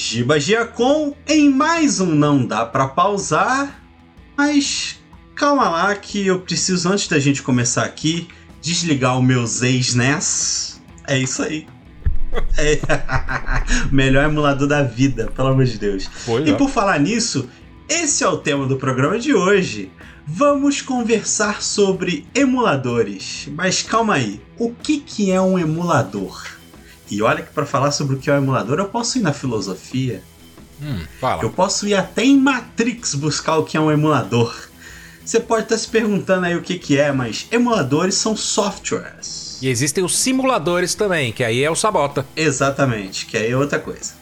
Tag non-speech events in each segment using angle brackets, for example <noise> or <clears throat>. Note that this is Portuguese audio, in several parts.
Giba Giacom em mais um Não Dá Pra Pausar, mas calma lá que eu preciso, antes da gente começar aqui, desligar o meu ex-NES. É isso aí. É. <laughs> Melhor emulador da vida, pelo amor de Deus. Pois e é. por falar nisso, esse é o tema do programa de hoje. Vamos conversar sobre emuladores. Mas calma aí, o que, que é um emulador? E olha que para falar sobre o que é um emulador, eu posso ir na filosofia, Hum, eu posso ir até em Matrix buscar o que é um emulador. Você pode estar se perguntando aí o que, que é, mas emuladores são softwares. E existem os simuladores também, que aí é o Sabota. Exatamente, que aí é outra coisa.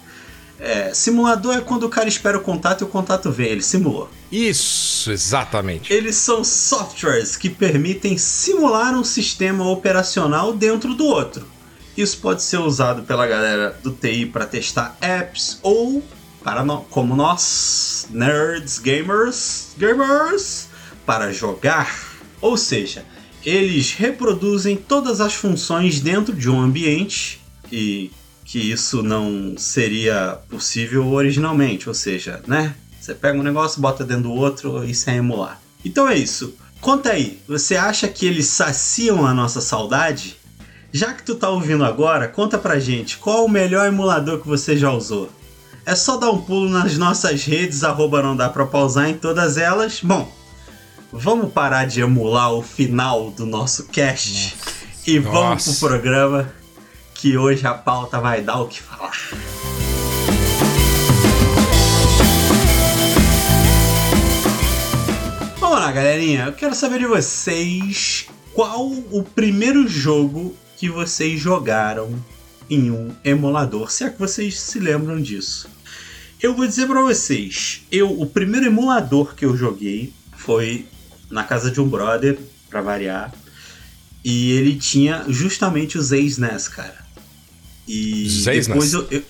É, simulador é quando o cara espera o contato e o contato vem, ele simulou. Isso, exatamente. Eles são softwares que permitem simular um sistema operacional dentro do outro. Isso pode ser usado pela galera do TI para testar apps ou para no- como nós, nerds, gamers, gamers, para jogar. Ou seja, eles reproduzem todas as funções dentro de um ambiente e que isso não seria possível originalmente, ou seja, né? Você pega um negócio, bota dentro do outro, isso é emular. Então é isso. Conta aí, você acha que eles saciam a nossa saudade? Já que tu tá ouvindo agora, conta pra gente qual o melhor emulador que você já usou. É só dar um pulo nas nossas redes, arroba não dá pra pausar em todas elas. Bom, vamos parar de emular o final do nosso cast e vamos Nossa. pro programa que hoje a pauta vai dar o que falar. Vamos lá, galerinha. Eu quero saber de vocês qual o primeiro jogo que vocês jogaram em um emulador, se é que vocês se lembram disso. Eu vou dizer pra vocês, eu o primeiro emulador que eu joguei foi na casa de um brother, pra variar, e ele tinha justamente os ex-NES, cara. E ex-NES? depois eu, eu-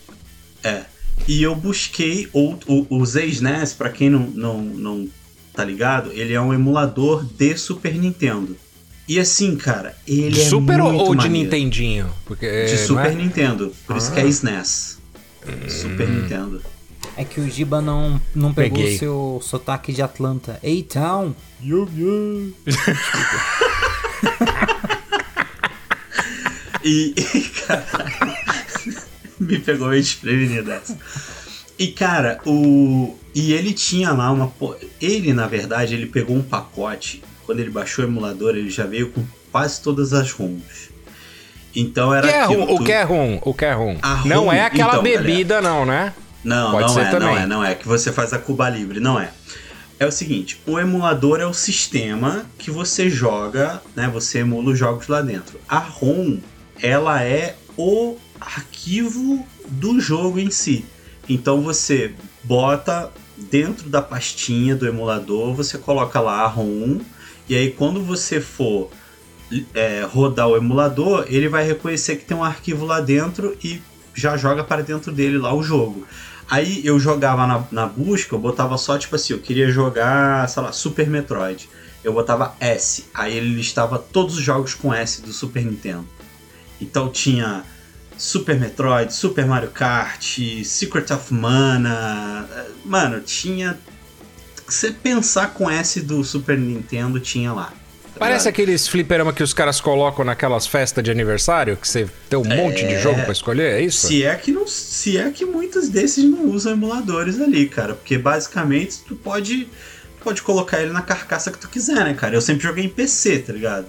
é, e eu busquei ou, o, os ex-NES, pra quem não, não, não tá ligado, ele é um emulador de Super Nintendo. E assim, cara, ele De é Super ou- muito ou de. Nintendinho? Porque, De não Super é? Nintendo, por isso que é Ah. SNES. Super Nintendo. É que o Giba não, não pegou Peguei. o seu sotaque de Atlanta. Ei, town! <laughs> E, e, cara, <laughs> me pegou meio desprevenido essa. E cara, o e ele tinha lá uma ele na verdade ele pegou um pacote. Quando ele baixou o emulador, ele já veio com quase todas as ROMs. Então era que é? O que é rum? O que é rum? A Não é aquela então, bebida, não, né? Não, Pode não ser é, também. não é, não é. Que você faz a Cuba Libre, não é. É o seguinte, o emulador é o sistema que você joga, né? Você emula os jogos lá dentro. A ROM, ela é o arquivo do jogo em si. Então você bota dentro da pastinha do emulador, você coloca lá a ROM, e aí quando você for é, rodar o emulador, ele vai reconhecer que tem um arquivo lá dentro e já joga para dentro dele lá o jogo. Aí eu jogava na, na busca, eu botava só tipo assim, eu queria jogar, sei lá, Super Metroid. Eu botava S, aí ele listava todos os jogos com S do Super Nintendo. Então tinha Super Metroid, Super Mario Kart, Secret of Mana. Mano, tinha. Você pensar com S do Super Nintendo, tinha lá. tá Parece ligado? aqueles fliperama que os caras colocam naquelas festas de aniversário, que você tem um monte de jogo pra escolher, é isso? Se é que não, se é que muitos desses não usam emuladores ali, cara, porque basicamente tu pode pode colocar ele na carcaça que tu quiser, né, cara? Eu sempre joguei em PC, tá ligado?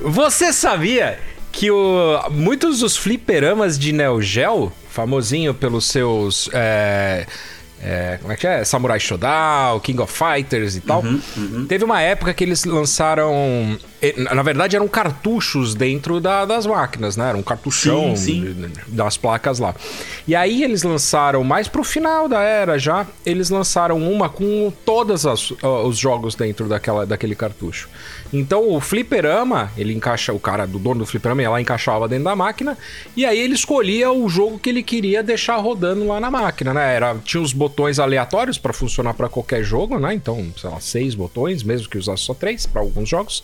Você sabia que o- muitos dos fliperamas de Neo Geo, famosinho pelos seus. é, é, como é que é? Samurai Shodown, King of Fighters e tal. Uhum, Teve uma época que eles lançaram. Na verdade, eram cartuchos dentro da- das máquinas, né? Era um cartuchão Sim, sim. das placas lá. E aí eles lançaram, mais pro final da era já, eles lançaram uma com todos os jogos dentro daquela, daquele cartucho. Então o fliperama, ele encaixa, o cara do dono do fliperama ia lá encaixava dentro da máquina, e aí ele escolhia o jogo que ele queria deixar rodando lá na máquina, né? Era, tinha os botões aleatórios para funcionar para qualquer jogo, né? Então, sei lá, seis botões, mesmo que usasse só três para alguns jogos.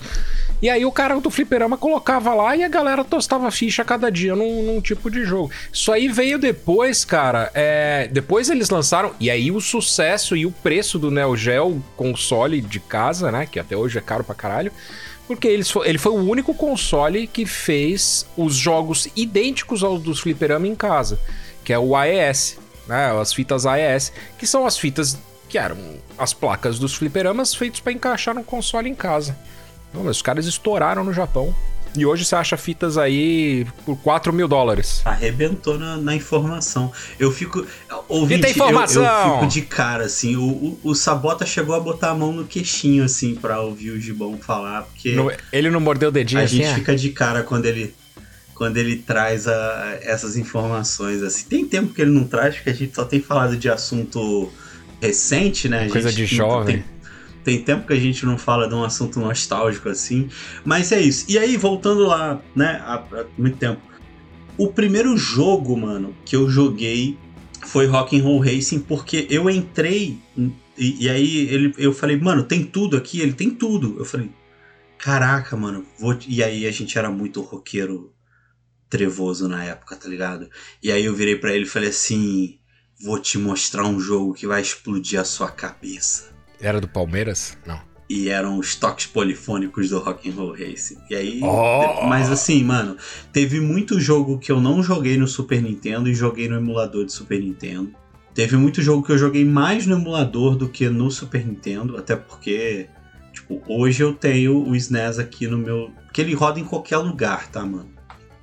E aí o cara do fliperama colocava lá e a galera tostava ficha cada dia num, num tipo de jogo. Isso aí veio depois, cara. É, depois eles lançaram. E aí o sucesso e o preço do Neo Geo console de casa, né? Que até hoje é caro pra caralho. Porque ele foi o único console que fez os jogos idênticos aos dos fliperama em casa. Que é o AES, né? As fitas AES, que são as fitas que eram as placas dos fliperamas feitos pra encaixar no console em casa. Não, mas os caras estouraram no Japão. E hoje você acha fitas aí por 4 mil dólares. Arrebentou na, na informação. Eu fico. Ouvinte, Fita informação! Eu, eu fico de cara, assim. O, o, o Sabota chegou a botar a mão no queixinho, assim, pra ouvir o Gibão falar, porque No- ele não mordeu o dedinho a assim? gente é? fica de cara quando ele. Quando ele traz a- essas informações, assim. Tem tempo que ele não traz, porque a gente só tem falado de assunto recente, né? Coisa gente de jovem. Tem, tem tempo que a gente não fala de um assunto nostálgico assim. Mas é isso. E aí, voltando lá, né? Há, há muito tempo. O primeiro jogo, mano, que eu joguei foi Rock and Roll Racing, porque eu entrei. E, e aí ele, eu falei, mano, tem tudo aqui? Ele tem tudo. Eu falei, caraca, mano. Vou... E aí a gente era muito roqueiro trevoso na época, tá ligado? E aí eu virei pra ele e falei assim: vou te mostrar um jogo que vai explodir a sua cabeça Era do Palmeiras? Não. e eram os toques polifônicos do Rock and Roll Racing. E aí, Oh! mas assim, mano, teve muito jogo que eu não joguei no Super Nintendo e joguei no emulador de Super Nintendo. Teve muito jogo que eu joguei mais no emulador do que no Super Nintendo, até porque, tipo, hoje eu tenho o SNES aqui no meu, que ele roda em qualquer lugar, tá, mano?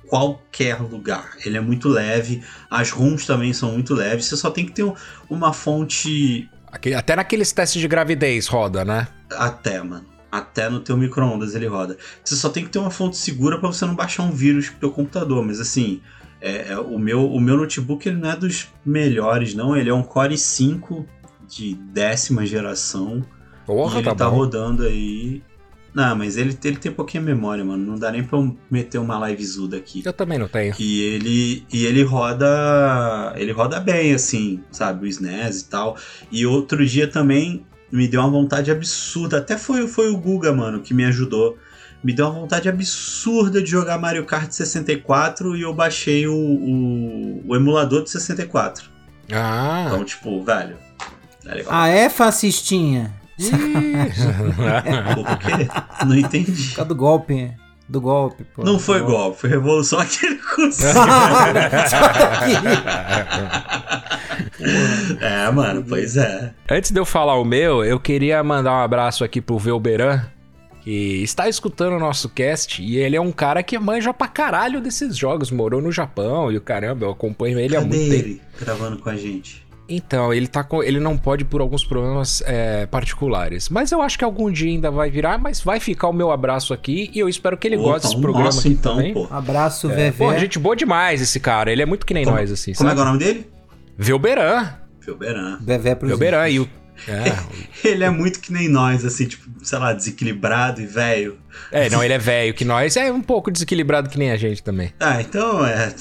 Qualquer lugar. Ele é muito leve, as ROMs também são muito leves. Você só tem que ter um- uma fonte até naqueles testes de gravidez roda, né? até, mano. Até no teu micro-ondas ele roda. Você só tem que ter uma fonte segura pra você não baixar um vírus pro teu computador. Mas assim, é, é, o, meu, o meu notebook ele não é dos melhores, não. Ele é um Core i5 de décima geração. Porra, e ele tá, tá, rodando aí. Não, mas ele, ele tem pouquinha memória, mano. Não dá nem pra eu meter uma livezuda aqui. Eu também não tenho. E ele, e ele roda. Ele roda bem, assim, sabe? O SNES e tal. E outro dia também me deu uma vontade absurda. Até foi, foi o Guga, mano, que me ajudou. Me deu uma vontade absurda de jogar Mario Kart 64 e eu baixei o, o, o emulador de 64. Ah. Então, tipo, velho. É legal. Ah, é, fascistinha? Por? Não entendi. Por causa do golpe. Do golpe, pô. Não foi golpe, foi revolução aquele <laughs> conseguiu. é, mano, pois é. Antes de eu falar o meu, eu queria mandar um abraço aqui pro Velberan, que está escutando o nosso cast, e ele é um cara que manja pra caralho desses jogos, morou no Japão e o caramba, eu acompanho ele há Cadê muito tempo. ele gravando com a gente? Então, ele tá com, ele não pode por alguns problemas é, particulares. Mas eu acho que algum dia ainda vai virar, mas vai ficar o meu abraço aqui e eu espero que ele Opa, goste desse um programa nosso, aqui então, também. pô. Abraço, É, Vevé. Porra, gente boa demais esse cara. Ele é muito que nem Como- nós, assim, Como é que é sabe? o nome dele? Velberan. Felberan. Vevé pros Velberan. E o... É, Ele é muito que nem nós, assim, tipo, sei lá, desequilibrado e velho. é, não, ele é velho que nós. É um pouco desequilibrado que nem a gente também. Ah, então é.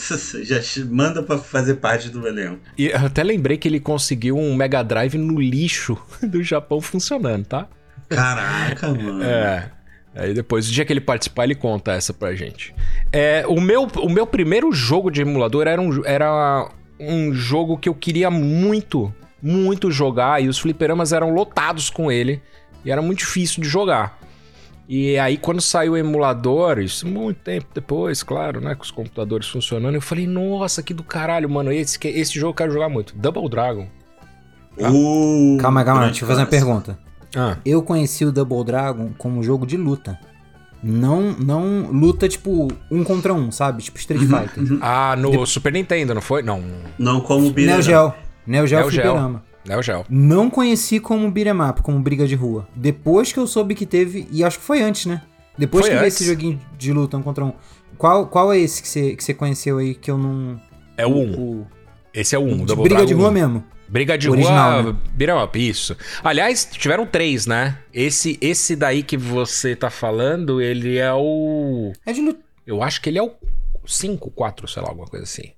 Já manda pra fazer parte do elenco. E eu até lembrei que ele conseguiu um Mega Drive no lixo <laughs> do Japão funcionando, tá? Caraca, <laughs> mano. É. Aí depois, o dia que ele participar, ele conta essa pra gente. É, o, meu, o meu primeiro jogo de emulador era um, era um jogo que eu queria muito, muito jogar. E os fliperamas eram lotados com ele. E era muito difícil de jogar. E aí, quando saiu o emulador, isso muito tempo depois, claro, né? Com os computadores funcionando, eu falei, nossa, que do caralho, mano. Esse, que- esse jogo eu quero jogar muito. Double Dragon. Uh, Calma, calma, grande deixa eu fazer uma pergunta. Ah, Eu conheci o Double Dragon como jogo de luta. Não, não luta tipo um contra um, sabe? Tipo Street Uhum, Fighter. ah no Super Nintendo, não foi? Não. Não como Beat'em Neo. Geo. Neo Geo Neo. Fliperama. Neo Geo. Não conheci como beat'em up, como briga de rua. Depois que eu soube que teve, e acho que foi antes, né? Depois Foi que veio esse joguinho de luta um contra um. Qual, qual é esse que você, que conheceu aí que eu não. É o 1. o- Esse é o 1. de briga de rua mesmo. Briga de Original, rua, né? beat'em up, isso. Aliás, tiveram três, né? Esse, esse daí que você tá falando, ele é o... É de luta. Eu acho que ele é o 5, 4, sei lá, alguma coisa assim.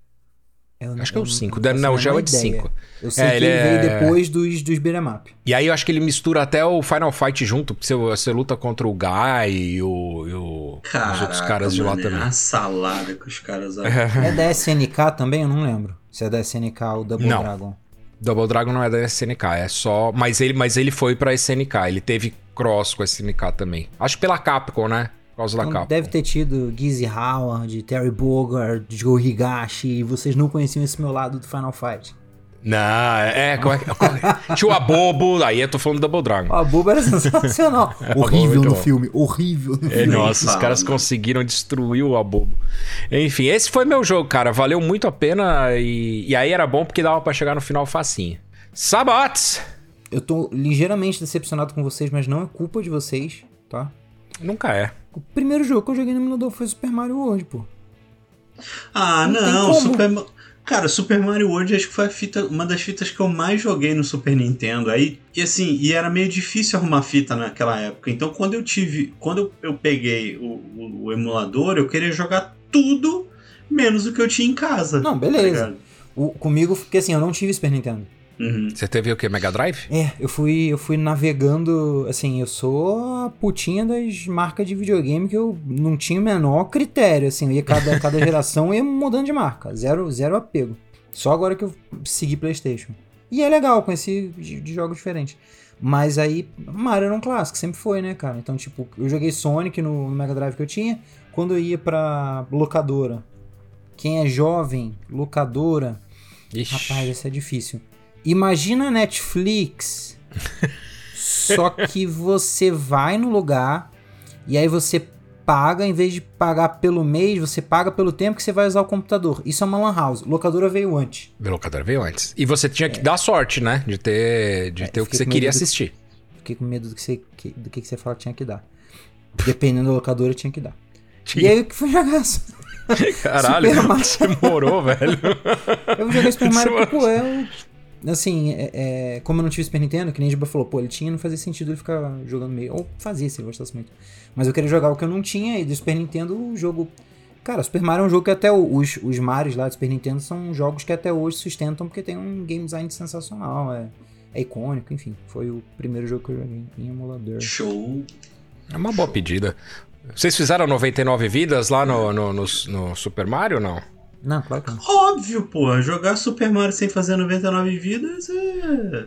Eu Acho que é o eu 5. faço a Não, o Gel é de ideia. 5. Eu sei É, que ele ele, é- veio depois dos, dos beat'em up. E aí eu acho que ele mistura até o Final Fight junto, porque você, você luta contra o Guy e, o, e o- os Caraca, outros caras de lá mano, é também. A salada que os caras É da SNK também? Eu não lembro. Se é da SNK ou Double Não. Dragon. Double Dragon não é da SNK, é só. Mas ele, mas ele foi pra SNK, ele teve cross com a SNK também. Acho que pela Capcom, né? Causa da Então, Capcom. deve ter tido Gizzy Howard, Terry Bogard, Joe Higashi, e vocês não conheciam esse meu lado do Final Fight. Não, é. Como é, que- como é- Tinha o Abobo, aí eu tô falando do Double Dragon. Ó, a boba era sensacional. <laughs> horrível muito no filme, horrível no É, filme. nossa, os caras conseguiram destruir o Abobo. Enfim, esse foi meu jogo, cara. Valeu muito a pena e, e aí era bom porque dava pra chegar no final facinho. Sabots! Eu tô ligeiramente decepcionado com vocês, mas não é culpa de vocês, tá? Nunca é. O primeiro jogo que eu joguei no emulador foi Super Mario World, pô. Ah, Não não. Super Cara, Super Mario World acho que foi a fita, uma das fitas que eu mais joguei no Super Nintendo. Aí, e assim, e era meio difícil arrumar fita naquela época. Então, quando eu tive, quando eu, eu peguei o, o- o emulador, eu queria jogar tudo menos o que eu tinha em casa. Não, tá beleza. ligado? O, comigo, porque assim, eu não tive Super Nintendo. Uhum. Você teve o quê? Mega Drive? É, eu fui, eu fui navegando, assim, eu sou a putinha das marcas de videogame que eu não tinha o menor critério, assim, eu ia cada, cada <laughs> geração ia mudando de marca, zero, zero apego. Só agora que eu segui Playstation. E é legal conheci de, de jogos diferentes. Mas aí, Mario era um clássico, sempre foi, né, cara? Então, tipo, eu joguei Sonic no, no Mega Drive que eu tinha, quando eu ia pra locadora. Quem é jovem, locadora, Ixi. Rapaz, isso é difícil. Imagina a Netflix, só <laughs> que você vai no lugar e aí você paga, em vez de pagar pelo mês, você paga pelo tempo que você vai usar o computador. Isso é uma lan house. Locadora veio antes. O locador veio antes. E você tinha que dar sorte, né? De ter, de É, ter o que você queria do- assistir. Fiquei com medo do que você, que- do que você fala que tinha que dar. Dependendo da locadora, tinha que dar. Tinha. E aí o que foi <laughs> jogar? Caralho, Super Mario. você morou, velho. Eu joguei Super <laughs> Mario porque, eu. Assim, é, é, como eu não tive Super Nintendo, que nem a Giba falou, pô, ele tinha, não fazia sentido ele ficar jogando meio. Ou fazia se ele gostasse muito. Mas eu queria jogar o que eu não tinha, e do Super Nintendo o jogo. Cara, Super Mario é um jogo que até os, os Marios lá do Super Nintendo são jogos que até hoje sustentam porque tem um game design sensacional, é, é icônico, enfim. Foi o primeiro jogo que eu joguei em emulador. Show. É uma boa pedida. Vocês fizeram 99 vidas lá no, no, no, no Super Mario ou não? Não, claro que não. Óbvio, pô. Jogar Super Mario sem fazer 99 vidas é.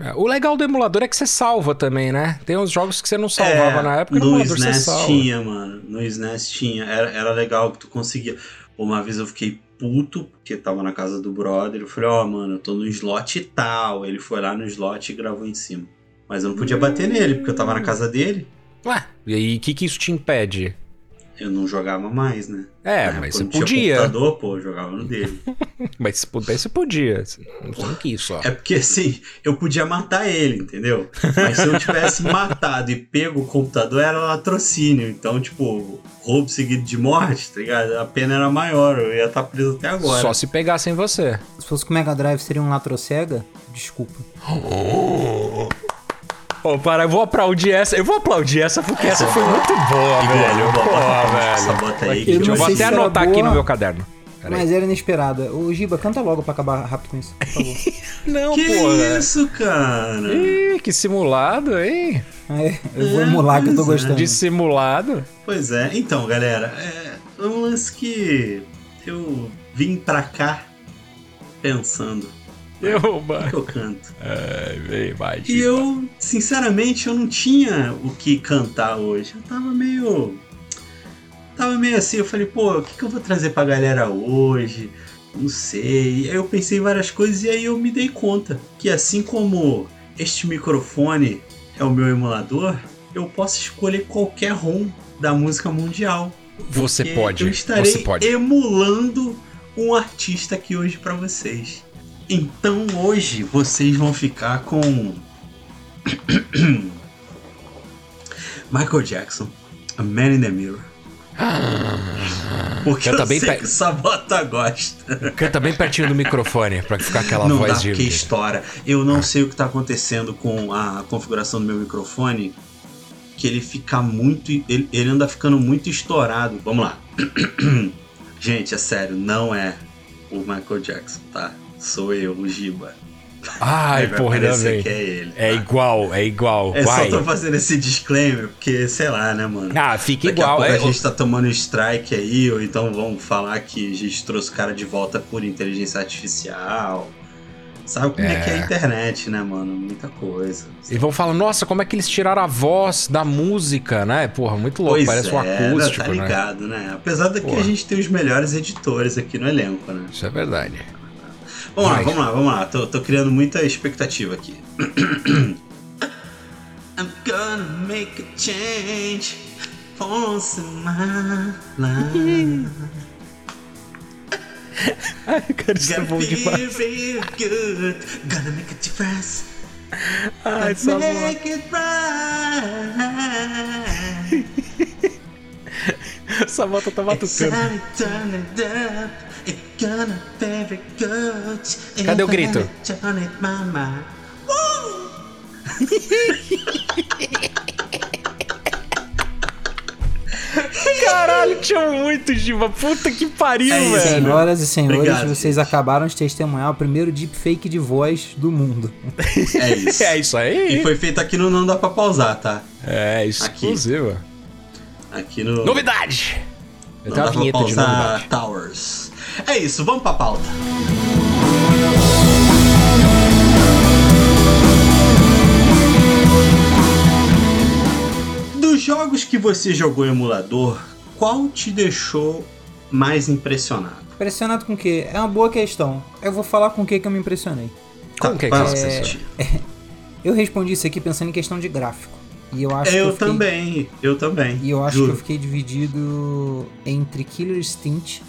É, O legal do emulador é que você salva também, né? Tem uns jogos que você não salvava É, na época, no no emulador você SNES salva. tinha, mano. No SNES tinha. Era, era legal que tu conseguia. Uma vez eu fiquei puto, porque tava na casa do brother. Eu falei, ó, mano, eu tô no slot tal. Ele foi lá no slot e gravou em cima. Mas eu não podia bater nele, porque eu tava na casa dele. Ué, e aí o que, que isso te impede? Eu não jogava mais, né? É, Na mas época você podia. computador, pô, eu jogava no dele. <laughs> Mas se pudesse, você podia. Você não quis só. É porque assim, eu podia matar ele, entendeu? Mas se eu tivesse <laughs> matado e pego o computador, era latrocínio. Então, tipo, roubo seguido de morte, tá ligado? A pena era maior, eu ia estar preso até agora. Só se pegassem você. Se fosse com o Mega Drive seria um Latrocega? Desculpa. <gasps> <laughs> Ô, para, eu vou aplaudir essa. Eu vou aplaudir essa porque essa foi muito boa, Igual, velho. Porra, bota- velho. Essa bota aí. Eu que eu vou até anotar aqui boa, no meu caderno. Peraí. Mas era inesperada. Ô, Giba, canta logo pra acabar rápido com isso, por favor. <laughs> Não, Que porra. isso, cara? Ih, que simulado, hein? É, eu vou emular que eu tô é. gostando. Dissimulado. Pois é. Então, galera, é um lance que eu vim pra cá pensando. Eu, O que eu canto? Ai, vem, vai. E eu, sinceramente, eu não tinha o que cantar hoje. Eu tava meio. Tava meio assim, eu falei, pô, o que, que eu vou trazer pra galera hoje? Não sei. Aí eu pensei em várias coisas e aí eu me dei conta que assim como este microfone é o meu emulador, eu posso escolher qualquer ROM da música mundial. Você pode. Eu estarei Você pode. emulando um artista aqui hoje pra vocês. Então hoje vocês vão ficar com <coughs> Michael Jackson, A Man in the Mirror. Porque Canta eu bem sei pe- que o Sabota gosta. Canta bem pertinho do microfone pra ficar aquela não dá voz de. porque estoura. Eu não sei o que tá acontecendo com a configuração do meu microfone. Que ele fica muito. Ele, ele anda ficando muito estourado. Vamos lá. <coughs> Gente, é sério, não é. o Michael Jackson, tá? Sou eu, o Giba. Ai, <laughs> Aí porra, ainda bem. que é ele. É tá? igual, é igual. É vai. só tô fazendo esse disclaimer, porque, sei lá, né, mano? Ah, fica Daqui igual. a É, a gente tá tomando strike aí, ou então vão falar que a gente trouxe o cara de volta por inteligência artificial. Sabe como é, que é a É. internet, né, mano? Muita coisa. E vão falar, nossa, como é que eles tiraram a voz da música, né? Porra, muito louco, Pois parece um é, acústico, tá né? ligado, né? Apesar de que a gente tem os melhores editores aqui no elenco, né? Isso é verdade. Vamos lá, Vai. vamos lá, vamos lá. Tô, tô criando muita expectativa aqui. <clears throat> I'm gonna make a change once in my life. <laughs> Ai, cara, isso é bom demais. good. Gonna make a difference. Ai, essa. Make it right. Essa volta tá It's Cadê o grito? <laughs> Caralho, te amo muito, Giba. Puta que pariu, É isso, velho. Senhoras e senhores, Obrigado, vocês gente. acabaram de testemunhar o primeiro deepfake de voz do mundo. É isso. <laughs> É isso aí. E foi feito aqui no Não Dá Pra Pausar, tá? É, exclusiva. Aqui no. Novidade! Eu Não tenho dá a pra vinheta de pausar novidade. Towers. É isso, vamos pra pauta. Dos jogos que você jogou em emulador, qual te deixou mais impressionado? Impressionado com o quê? É uma boa questão. Eu vou falar com o que que eu me impressionei. Como que é que lá, você É. <laughs> Eu respondi isso aqui pensando em questão de gráfico. E eu acho que Eu eu fiquei- também, eu também. E eu acho juro. que eu fiquei dividido entre Killer Instinct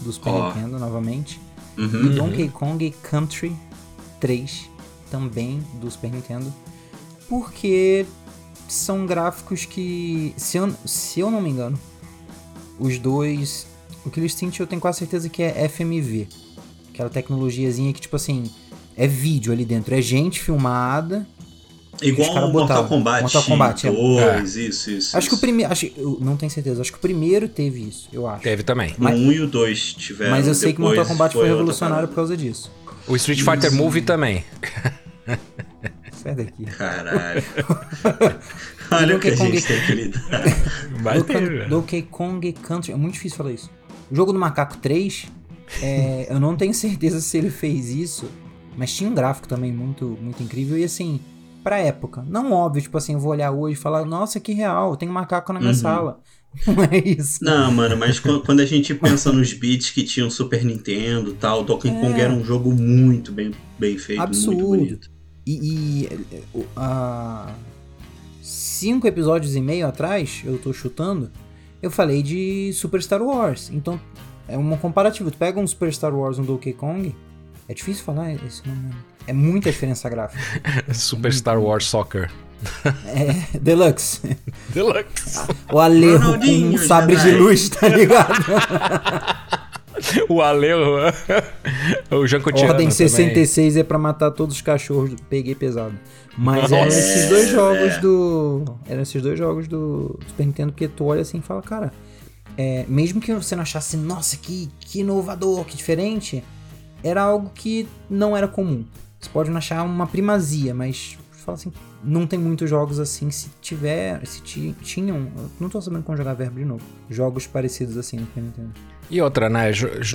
do Super Ó. Nintendo novamente e Uhum. Donkey Kong Country 3 também do Super Nintendo. Porque são gráficos que, se eu, se eu não me engano, os dois. O Killer Instinct eu tenho quase certeza que é FMV. Aquela tecnologiazinha que, tipo assim, é vídeo ali dentro. É gente filmada. Igual o Mortal. Kombat Mortal Kombat, é. 2, isso, isso. Acho que o isso. primeiro. Acho, não tenho certeza. Acho que o primeiro teve isso, eu acho. Teve também. O Mas- 1 e o 2 tiveram. Mas eu sei que Mortal Kombat foi revolucionário por causa disso. O Street Fighter Movie também. Sai daqui. Caralho. <laughs> Olha o que a gente Kong- tem que lidar. <laughs> Donkey Kong Country. É muito difícil falar isso. O jogo do Macaco 3, é, eu não tenho certeza se ele fez isso, mas tinha um gráfico também muito, muito incrível. E assim, pra época, não óbvio, tipo assim, eu vou olhar hoje e falar, nossa, que real, tem um macaco na minha Uhum. sala. <laughs> Não é isso. Não, mano, mas qu- quando a gente pensa nos beats que tinham Super Nintendo e tal, Donkey Kong É. era um jogo muito bem, bem feito, Absurdo. muito bonito. E, e há cinco episódios e meio atrás, eu tô chutando, eu falei de Super Star Wars. Então, é uma comparativa. Tu pega um Super Star Wars um Donkey Kong, é difícil falar esse nome. É muita diferença gráfica. <laughs> Super Star Wars Soccer. É Deluxe. Deluxe. O Alejo com um sabre de luz, tá ligado? <laughs> O Ale, o, o Jean Cotiano Ordem também. 66 é pra matar todos os cachorros. Peguei pesado. Mas eram Nossa. esses dois jogos É. do. Eram esses dois jogos do Super Nintendo que tu olha assim e fala, cara. é, mesmo que você não achasse, nossa, que, que inovador, que diferente, era algo que não era comum. Você pode não achar uma primazia, mas fala assim, não tem muitos jogos assim. Se tiver, se ti- tinham, eu não tô sabendo como jogar verbo de novo. Jogos parecidos assim no Super Nintendo. E outra, né?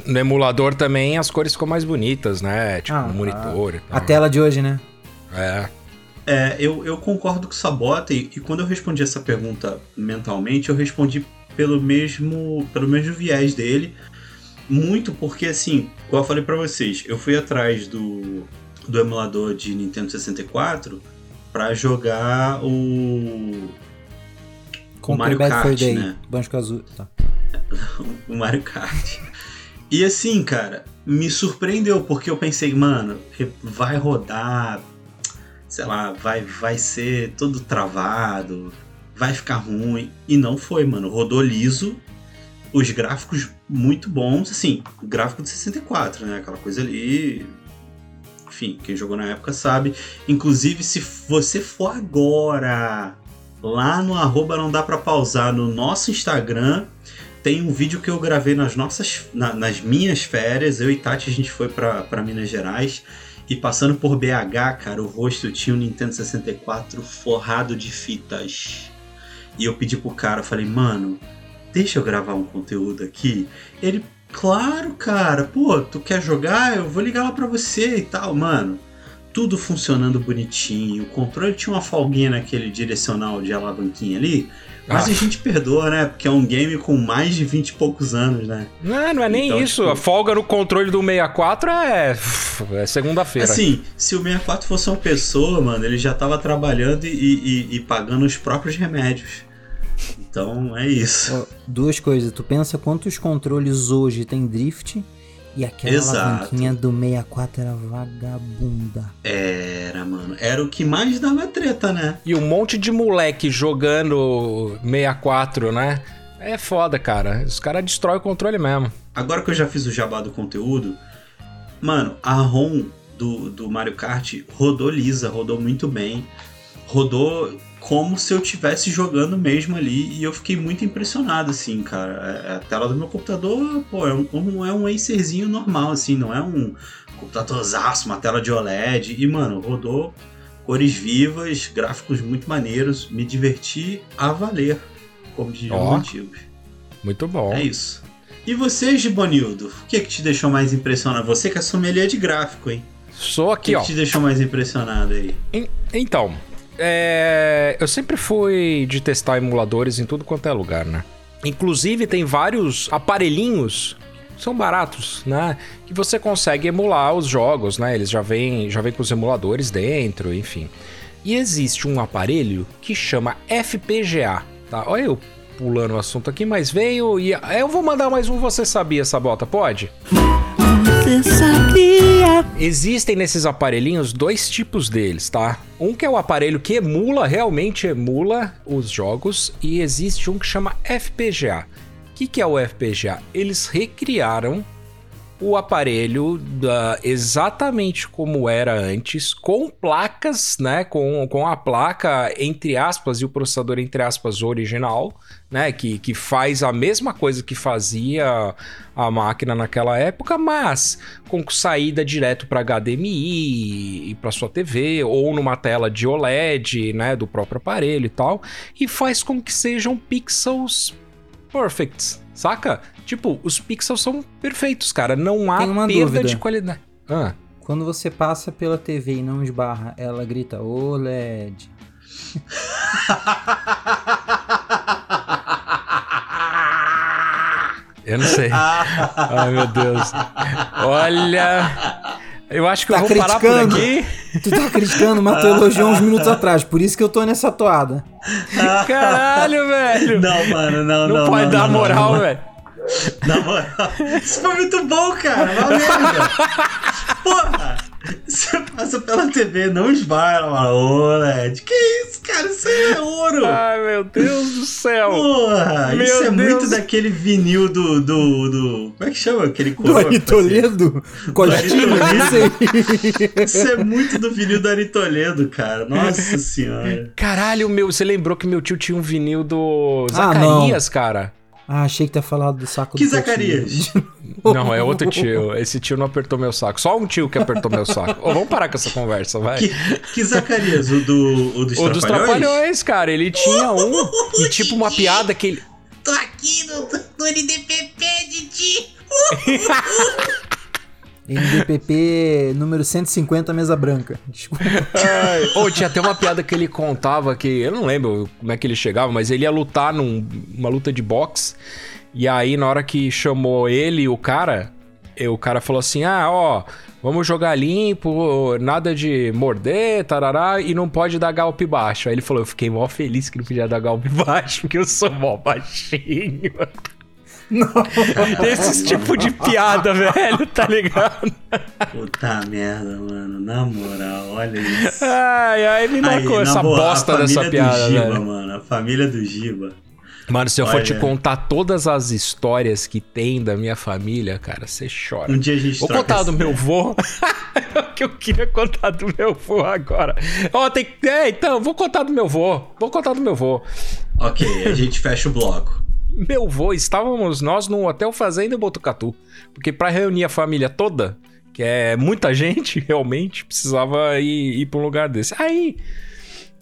No emulador também as cores ficam mais bonitas, né? Tipo, Ah, no monitor e tal. A tela de hoje, né? É. É, eu, eu concordo com o Sabota e, e quando eu respondi essa pergunta mentalmente, eu respondi pelo mesmo, pelo mesmo viés dele. Muito porque, assim, como eu falei pra vocês, eu fui atrás do, do emulador de Nintendo 64 pra jogar o, Com Mario Kart, Day, né? Banjo Kazooie. Tá. <laughs> o Mario Kart. E assim, cara, me surpreendeu porque eu pensei, mano, vai rodar, sei lá, vai, vai ser todo travado, vai ficar ruim. E não foi, mano. Rodou liso, os gráficos muito bons, assim, gráfico de 64, né? Aquela coisa ali. Enfim, quem jogou na época sabe. Inclusive, se você for agora lá no arroba não dá pra pausar no nosso Instagram, tem um vídeo que eu gravei nas nossas. na- nas minhas férias. Eu e Tati, a gente foi pra Minas Gerais. E passando por BH, cara, o rosto tinha um Nintendo 64 forrado de fitas. E eu pedi pro cara, falei, mano, deixa eu gravar um conteúdo aqui. Ele, claro, cara, pô, tu quer jogar? Eu vou ligar lá pra você e tal, mano. Tudo funcionando bonitinho. O controle tinha uma folguinha naquele direcional de alavanquinha ali. Mas Ah. a gente perdoa, né? Porque é um game com mais de 20 e poucos anos, né? Não, não é nem Então, isso. tipo- A folga no controle do 64 é, é segunda-feira. Assim, se o 64 fosse uma pessoa, mano, ele já tava trabalhando e, e- e pagando os próprios remédios. Então é isso. Duas coisas. Tu pensa quantos controles hoje tem drift e aquela alavanquinha do 64 era vagabunda. Era, mano. Era o que mais dava treta, né? E um monte de moleque jogando 64, né? É foda, cara. Os caras destroem o controle mesmo. Agora que eu já fiz o jabá do conteúdo, mano, a ROM do, do Mario Kart rodou lisa, rodou muito bem. Rodou como se eu estivesse jogando mesmo ali e eu fiquei muito impressionado, assim, cara. É- A tela do meu computador, pô, é um, é um Acerzinho normal, assim, não é um computadorzaço, uma tela de OLED. E, mano, rodou cores vivas, gráficos muito maneiros, me diverti a valer, como diziam os antigos. Muito bom. É isso. E você, Gibonildo? O que, que te deixou mais impressionado? Você que é sommelier de gráfico, hein? Sou O aqui, que, ó. que te deixou mais impressionado aí? En- Então, é, eu sempre fui de testar emuladores em tudo quanto é lugar, né? Inclusive tem vários aparelhinhos, são baratos, né? Que você consegue emular os jogos, né? Eles já vêm já vem com os emuladores dentro, enfim. E existe um aparelho que chama FPGA, tá? Olha eu pulando o assunto aqui, mas veio e eu vou mandar mais um Você Sabia, Sabota, pode? Existem nesses aparelhinhos dois tipos deles, tá? Um que é o aparelho que emula, realmente emula os jogos, e existe um que chama FPGA. O que, que é o FPGA? Eles recriaram o aparelho exatamente como era antes, com placas, né? Com, com a placa, entre aspas, e o processador, entre aspas, original, né? Que, que faz a mesma coisa que fazia a máquina naquela época, mas com saída direto para HDMI e para sua TV, ou numa tela de OLED, né? Do próprio aparelho e tal, e faz com que sejam pixels perfect, saca? Tipo, os pixels são perfeitos, cara. Não há perda dúvida. de qualidade. Ah, Quando você passa pela TV e não esbarra, ela grita OLED. eu não sei. <laughs> Ai, meu Deus. Olha. Eu acho que Tá eu vou parar por criticando? aqui. <laughs> Tu tá criticando, mas tu elogiou uns minutos <laughs> atrás, por isso que eu tô nessa toada. Caralho, velho. Não, mano, não, Não, não. pode não, dar não, moral, não. velho. Na moral, isso foi muito bom, cara. Uma merda. Porra! Você passa pela TV, não esbarra, mano. Ô, LED. Que isso, cara? Isso aí é ouro. Ai, meu Deus do céu. Porra! Meu isso é Deus. muito daquele vinil do, do, do. Como é que chama? Aquele Do coroa que Ari Toledo? Costinho. Isso é muito do vinil do Ari Toledo, cara. Nossa <laughs> senhora. Caralho, meu, você lembrou que meu tio tinha um vinil do Ah, Zacarias, cara? Ah, achei que tu ia falar do saco Que do Zacarias? <laughs> Não, é outro tio. Esse tio não apertou meu saco. Só um tio que apertou meu saco. Ô, vamos parar com essa conversa, vai. Que, que Zacarias? O, do, o dos O dos Trapalhões? Trapalhões, cara, ele tinha um <laughs> e tipo uma piada que ele. Tô aqui no, no NDPP, Didi. <laughs> NDPP número 150, mesa branca. Desculpa. Ai, Ô, tinha até uma piada que ele contava que. Eu não lembro como é que ele chegava, mas ele ia lutar numa luta de boxe. E aí, na hora que chamou ele e o cara, e o cara falou assim: Ah, ó, vamos jogar limpo, nada de morder, tarará, e não pode dar golpe baixo. Aí ele falou: Eu fiquei mó feliz que não podia dar golpe <laughs> baixo, porque eu sou mó baixinho. Esses tipo de piada, velho, tá ligado? Puta merda, mano. Na moral, olha isso. Ai, ai, me marcou Aí, essa boa, bosta a dessa família piada, do Giba, velho. mano. A família do Giba. Mano, se eu for Olha. te contar todas as histórias que tem da minha família, cara, você chora. Um dia a gente Vou contar do meu vô. <laughs> que eu queria contar do meu vô agora. Ó, tem. É, então, vou contar do meu vô. Vou contar do meu vô. Ok, a gente fecha o bloco. Meu vô, estávamos nós num hotel fazenda em Botucatu. Porque para reunir a família toda, que é muita <laughs> gente realmente, precisava ir, ir para um lugar desse. Aí,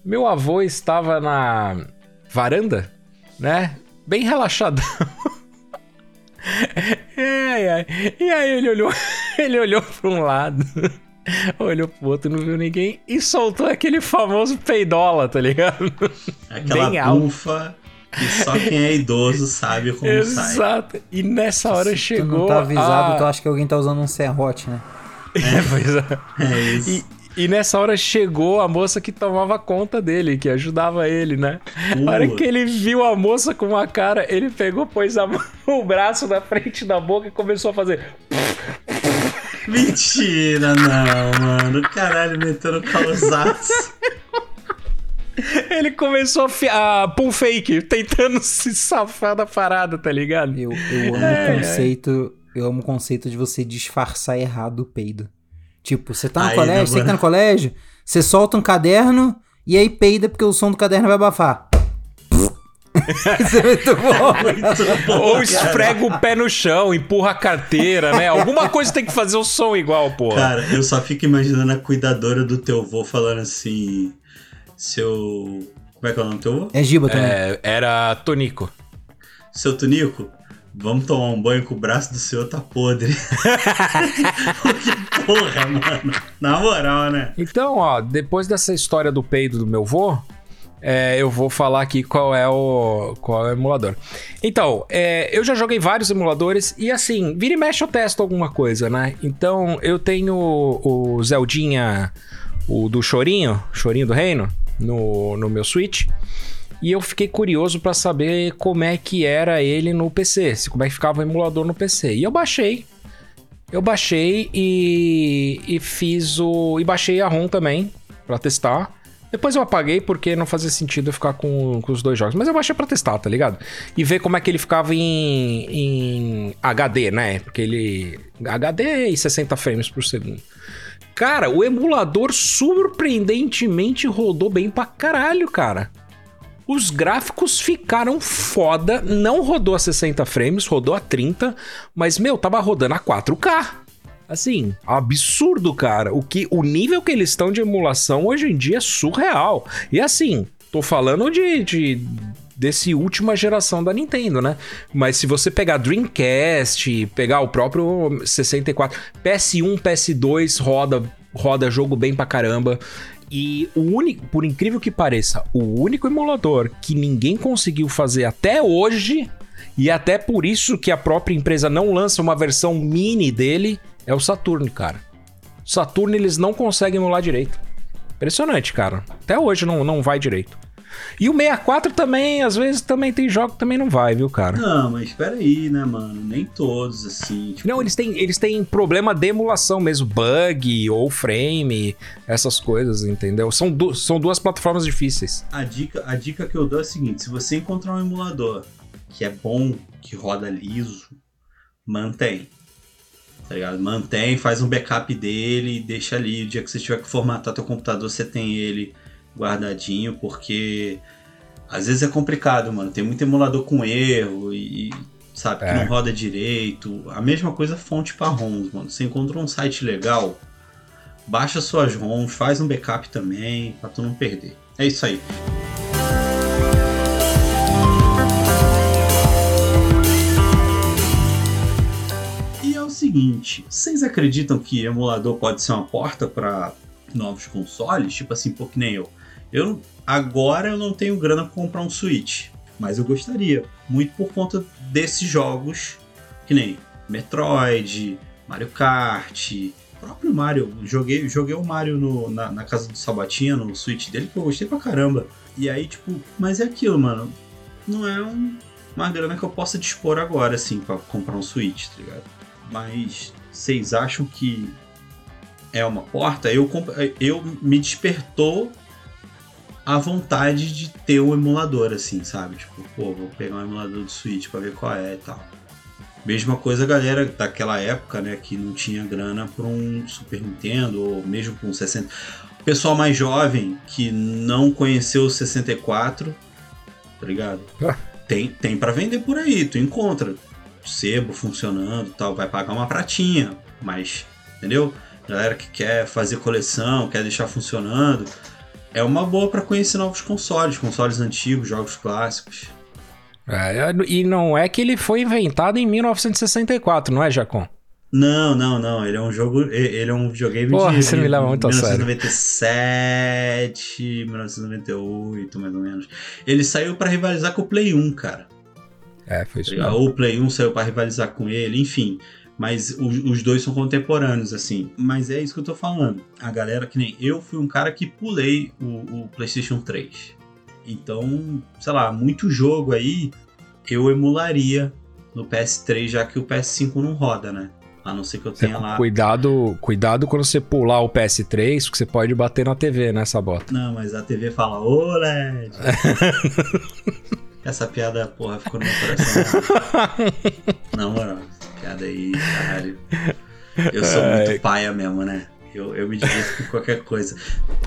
meu avô estava na varanda, né? Bem relaxadão. <laughs> E aí ele olhou, <laughs> ele olhou para um lado, olhou pro outro, não viu ninguém e soltou aquele famoso peidola, tá ligado? Aquela Bem alto. Que só quem é idoso sabe como <laughs> sai. Exato. E nessa hora Se chegou. Tu não tá avisado, a... tu acha que alguém tá usando um serrote, né? <laughs> É, pois é. É isso. E, e nessa hora chegou a moça que tomava conta dele, que ajudava ele, né? A hora que ele viu a moça com uma cara, ele pegou, pôs a <laughs> mão- o braço na frente da boca e começou a fazer. Mentira, não, mano. Caralho, metendo causaço. <laughs> Ele começou a, a pull fake, tentando <laughs> se safar da parada, tá ligado? Eu, eu amo É, o conceito. Eu amo o conceito de você disfarçar errado o peido. Tipo, você tá no Aí, colégio, na você que tá no colégio, você solta um caderno e aí peida porque o som do caderno vai abafar. <laughs> Isso é muito bom. Muito bom, Ou cara. esfrega o pé no chão, empurra a carteira, né? Alguma coisa tem que fazer o som igual, pô. Cara, eu só fico imaginando a cuidadora do teu vô falando assim. Seu. Como é que é o nome do teu? É Giba também. É, era Tonico. Seu Tunico? Vamos tomar um banho que o braço do senhor tá podre. <laughs> que porra, mano. Na moral, né? Então, ó, depois dessa história do peido do meu vô, é, eu vou falar aqui qual é o, qual é o emulador. Então, é, eu já joguei vários emuladores e assim, vira e mexe eu testo alguma coisa, né? Então, eu tenho o, o Zeldinha, o do Chorinho, Chorinho do Reino, no, no meu Switch. E eu fiquei curioso pra saber como é que era ele no PC, se como é que ficava o emulador no PC. E eu baixei. Eu baixei e, e fiz o. E baixei a ROM também pra testar. Depois eu apaguei porque não fazia sentido eu ficar com, com os dois jogos. Mas eu baixei pra testar, tá ligado? E ver como é que ele ficava em, em HD, né? Porque ele. HD e 60 frames por segundo. Cara, o emulador surpreendentemente rodou bem pra caralho, cara. Os gráficos ficaram foda, não rodou a 60 frames, rodou a 30, mas meu, tava rodando a 4K. Assim, absurdo, cara. O que o nível que eles estão de emulação hoje em dia é surreal. E assim, tô falando de, de desse última geração da Nintendo, né? Mas se você pegar Dreamcast, pegar o próprio 64, PS1, PS2 roda roda jogo bem pra caramba. E o único, por incrível que pareça, o único emulador que ninguém conseguiu fazer até hoje, e até por isso que a própria empresa não lança uma versão mini dele, é o Saturn, cara. Saturn eles não conseguem emular direito. Impressionante, cara. Até hoje não, não vai direito. E o 64 também, às vezes, também tem jogo que também não vai, viu, cara? Não, mas espera aí, né, mano? Nem todos, assim. Tipo, Não, eles têm, eles têm problema de emulação mesmo, bug ou frame, essas coisas, entendeu? São, du são duas plataformas difíceis. A dica, a dica que eu dou é a seguinte: se você encontrar um emulador que é bom, que roda liso, mantém. Tá ligado? Mantém, faz um backup dele e deixa ali. O dia que você tiver que formatar teu computador, você tem ele guardadinho, porque às vezes é complicado, mano. Tem muito emulador com erro e, sabe, que É. não roda direito. A mesma coisa fonte para ROMs, mano. Você encontra um site legal, baixa suas ROMs, faz um backup também, pra tu não perder. É isso aí. E é o seguinte, vocês acreditam que emulador pode ser uma porta para novos consoles? Tipo assim, pô, que nem eu. Eu agora eu não tenho grana para comprar um Switch, mas eu gostaria, muito por conta desses jogos, que nem Metroid, Mario Kart, próprio Mario. Joguei, joguei o Mario no- na, na casa do Sabatinha, no Switch dele, que eu gostei pra caramba. E aí, tipo, mas é aquilo, mano. Não é um- uma grana que eu possa dispor agora, assim, pra comprar um Switch, tá ligado? Mas vocês acham que é uma porta? Eu, eu me despertou a vontade de ter um emulador, assim, sabe? Tipo, pô, vou pegar um emulador do Switch pra ver qual é e tal. Mesma coisa a galera daquela época, né, que não tinha grana pra um Super Nintendo, ou mesmo com um 60. O pessoal mais jovem que não conheceu o 64, tá ligado? Ah. tem, tem para vender por aí, tu encontra. Sebo funcionando tal, vai pagar uma pratinha, mas, entendeu? Galera que quer fazer coleção, quer deixar funcionando, é uma boa para conhecer novos consoles, consoles antigos, jogos clássicos. É, e não é que ele foi inventado em 1964, não é, Jacon? Não, não, não. Ele é um jogo. Ele é um videogame Porra, de. você me leva muito a sério. 1997, 1998, mais ou menos. Ele saiu para rivalizar com o Play 1, cara. É, foi isso. Ou o Play 1 saiu para rivalizar com ele, enfim. Mas os, os, dois são contemporâneos, assim. Mas é isso que eu tô falando. A galera, que nem eu, fui um cara que pulei o, o PlayStation 3. Então, sei lá, muito jogo aí eu emularia no PS3, já que o PS5 não roda, né? A não ser que eu tenha lá. Cuidado, cuidado quando você pular o PS3, porque você pode bater na TV nessa bota. Não, mas a TV fala, ô LED! <laughs> Essa piada, porra, ficou no meu coração. <laughs> não, mano, piada aí, caralho. Eu sou muito é... paia mesmo, né? Eu, eu me divirto com qualquer coisa.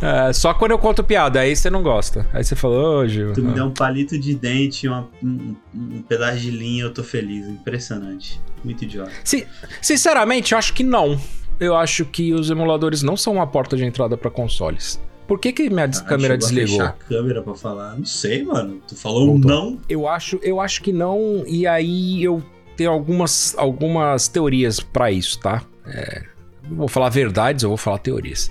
É, só quando eu conto piada, aí você não gosta. Aí você falou, ô, Gil. Tu me deu um palito de dente, uma, um, um, pedaço de linha, eu tô feliz. Impressionante. Muito idiota. sinceramente, eu acho que não. Eu acho que os emuladores não são uma porta de entrada para consoles. Por que, que minha ah, câmera desligou? A câmera para falar, não sei, mano. Tu falou um não? Eu acho, eu acho que não. E aí eu tenho algumas, algumas teorias para isso, tá? É, vou falar verdades ou vou falar teorias.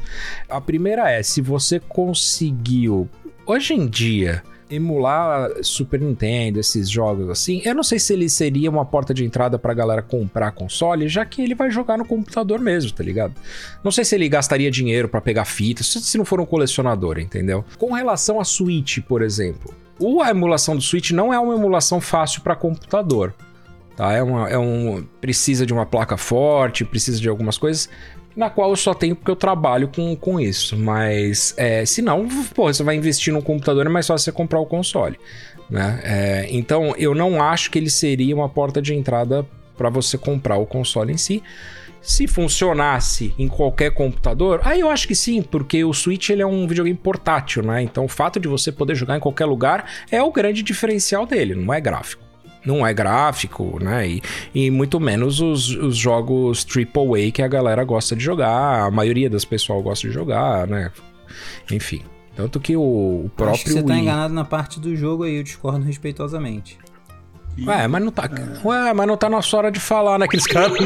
A primeira é: se você conseguiu, hoje em dia, emular Super Nintendo, esses jogos assim, eu não sei se ele seria uma porta de entrada pra galera comprar console, já que ele vai jogar no computador mesmo, tá ligado? Não sei se ele gastaria dinheiro para pegar fitas, se não for um colecionador, entendeu? Com relação a Switch, por exemplo, a emulação do Switch não é uma emulação fácil para computador. Tá? É, uma, é um. Precisa de uma placa forte, precisa de algumas coisas, na qual eu só tenho porque eu trabalho com, com isso. Mas é, se não, pô, você vai investir no computador, é mais fácil você comprar o console. Né? É, então eu não acho que ele seria uma porta de entrada para você comprar o console em si. Se funcionasse em qualquer computador, aí eu acho que sim, porque o Switch ele é um videogame portátil, né? Então o fato de você poder jogar em qualquer lugar é o grande diferencial dele, não é gráfico não é gráfico, né? E, e muito menos os, os jogos AAA que a galera gosta de jogar, a maioria das pessoas gosta de jogar, né? Enfim. Tanto que o, o próprio. Acho que você tá enganado na parte do jogo aí, eu discordo respeitosamente. Ué, mas não tá. Ué, mas não tá na sua hora de falar, né? Aqueles caras. <laughs>